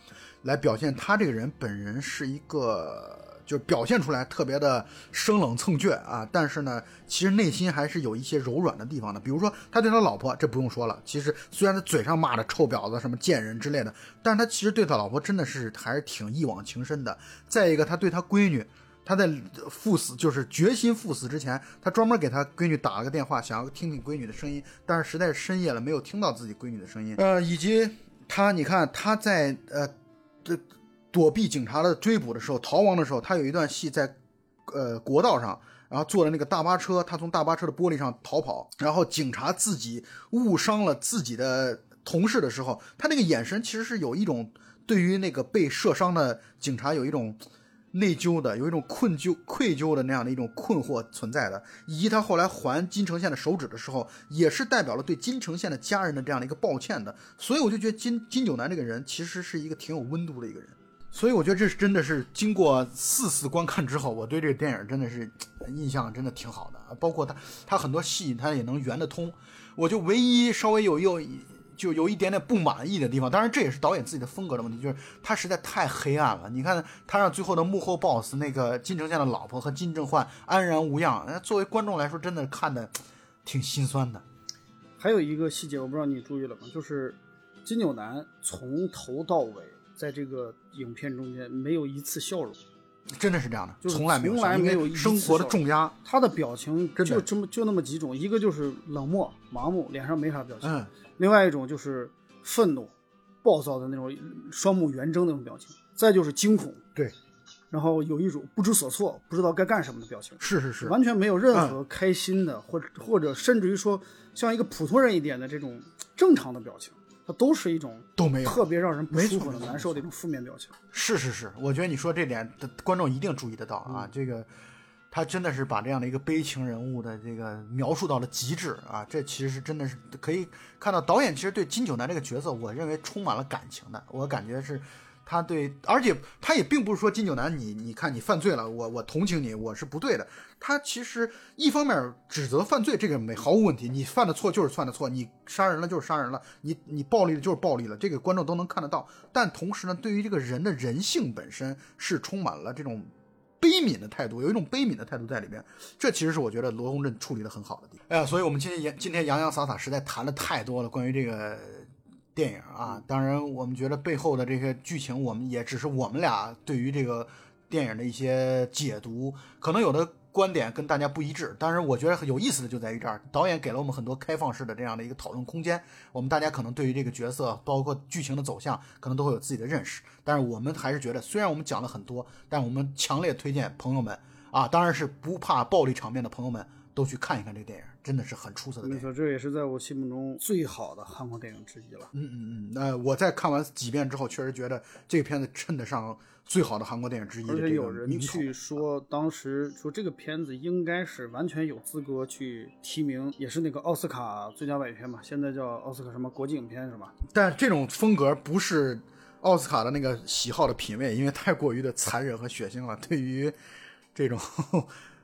来表现他这个人本人是一个。就表现出来特别的生冷蹭倔啊，但是呢，其实内心还是有一些柔软的地方的。比如说，他对他老婆，这不用说了。其实虽然他嘴上骂着臭婊子、什么贱人之类的，但是他其实对他老婆真的是还是挺一往情深的。再一个，他对他闺女，他在赴死就是决心赴死之前，他专门给他闺女打了个电话，想要听听闺女的声音，但是实在是深夜了，没有听到自己闺女的声音。呃，以及他，你看他在呃这。躲避警察的追捕的时候，逃亡的时候，他有一段戏在，呃，国道上，然后坐的那个大巴车，他从大巴车的玻璃上逃跑，然后警察自己误伤了自己的同事的时候，他那个眼神其实是有一种对于那个被射伤的警察有一种内疚的，有一种困疚、愧疚的那样的一种困惑存在的，以及他后来还金城宪的手指的时候，也是代表了对金城宪的家人的这样的一个抱歉的，所以我就觉得金金九南这个人其实是一个挺有温度的一个人。所以我觉得这是真的是经过四次观看之后，我对这个电影真的是印象真的挺好的。包括他他很多戏他也能圆得通。我就唯一稍微有有就有一点点不满意的地方，当然这也是导演自己的风格的问题，就是他实在太黑暗了。你看他让最后的幕后 boss 那个金城宪的老婆和金正焕安然无恙，作为观众来说真的看的挺心酸的。还有一个细节我不知道你注意了吗？就是金九南从头到尾。在这个影片中间没有一次笑容，真的是这样的，就是从来没有，没有生活的重压。他的表情就这么就那么几种，一个就是冷漠麻木，脸上没啥表情；嗯另外一种就是愤怒、暴躁的那种双目圆睁那种表情；再就是惊恐，对，然后有一种不知所措、不知道该干什么的表情。是是是，完全没有任何开心的，或者或者甚至于说像一个普通人一点的这种正常的表情。它都是一种都没有特别让人不舒服的难受的一种负面表情。是是是，我觉得你说这点，观众一定注意得到啊。这个他真的是把这样的一个悲情人物的这个描述到了极致啊。这其实是真的是可以看到导演其实对金九南这个角色，我认为充满了感情的。我感觉是。他对，而且他也并不是说金九南，你你看你犯罪了，我我同情你，我是不对的。他其实一方面指责犯罪，这个没毫无问题，你犯的错就是犯的错，你杀人了就是杀人了，你你暴力了就是暴力了，这个观众都能看得到。但同时呢，对于这个人的人性本身是充满了这种悲悯的态度，有一种悲悯的态度在里面。这其实是我觉得罗洪镇处理的很好的地方。哎呀，所以我们今天今天洋洋洒洒实在谈了太多了，关于这个。电影啊，当然，我们觉得背后的这些剧情，我们也只是我们俩对于这个电影的一些解读，可能有的观点跟大家不一致。但是我觉得有意思的就在于这儿，导演给了我们很多开放式的这样的一个讨论空间，我们大家可能对于这个角色，包括剧情的走向，可能都会有自己的认识。但是我们还是觉得，虽然我们讲了很多，但我们强烈推荐朋友们啊，当然是不怕暴力场面的朋友们。都去看一看这个电影，真的是很出色的电影。没错，这也是在我心目中最好的韩国电影之一了。嗯嗯嗯，那我在看完几遍之后，确实觉得这个片子称得上最好的韩国电影之一的而且有人。去说，当时说这个片子应该是完全有资格去提名，也是那个奥斯卡最佳外语片嘛，现在叫奥斯卡什么国际影片是吧？但这种风格不是奥斯卡的那个喜好的品味，因为太过于的残忍和血腥了。对于这种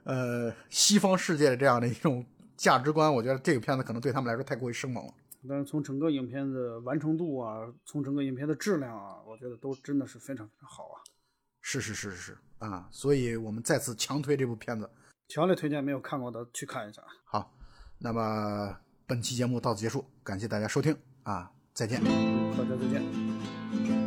呃西方世界的这样的一种价值观，我觉得这个片子可能对他们来说太过于生猛了。但是从整个影片的完成度啊，从整个影片的质量啊，我觉得都真的是非常非常好啊！是是是是是啊，所以我们再次强推这部片子。强烈推荐没有看过的去看一下。好，那么本期节目到此结束，感谢大家收听啊，再见。大家再见。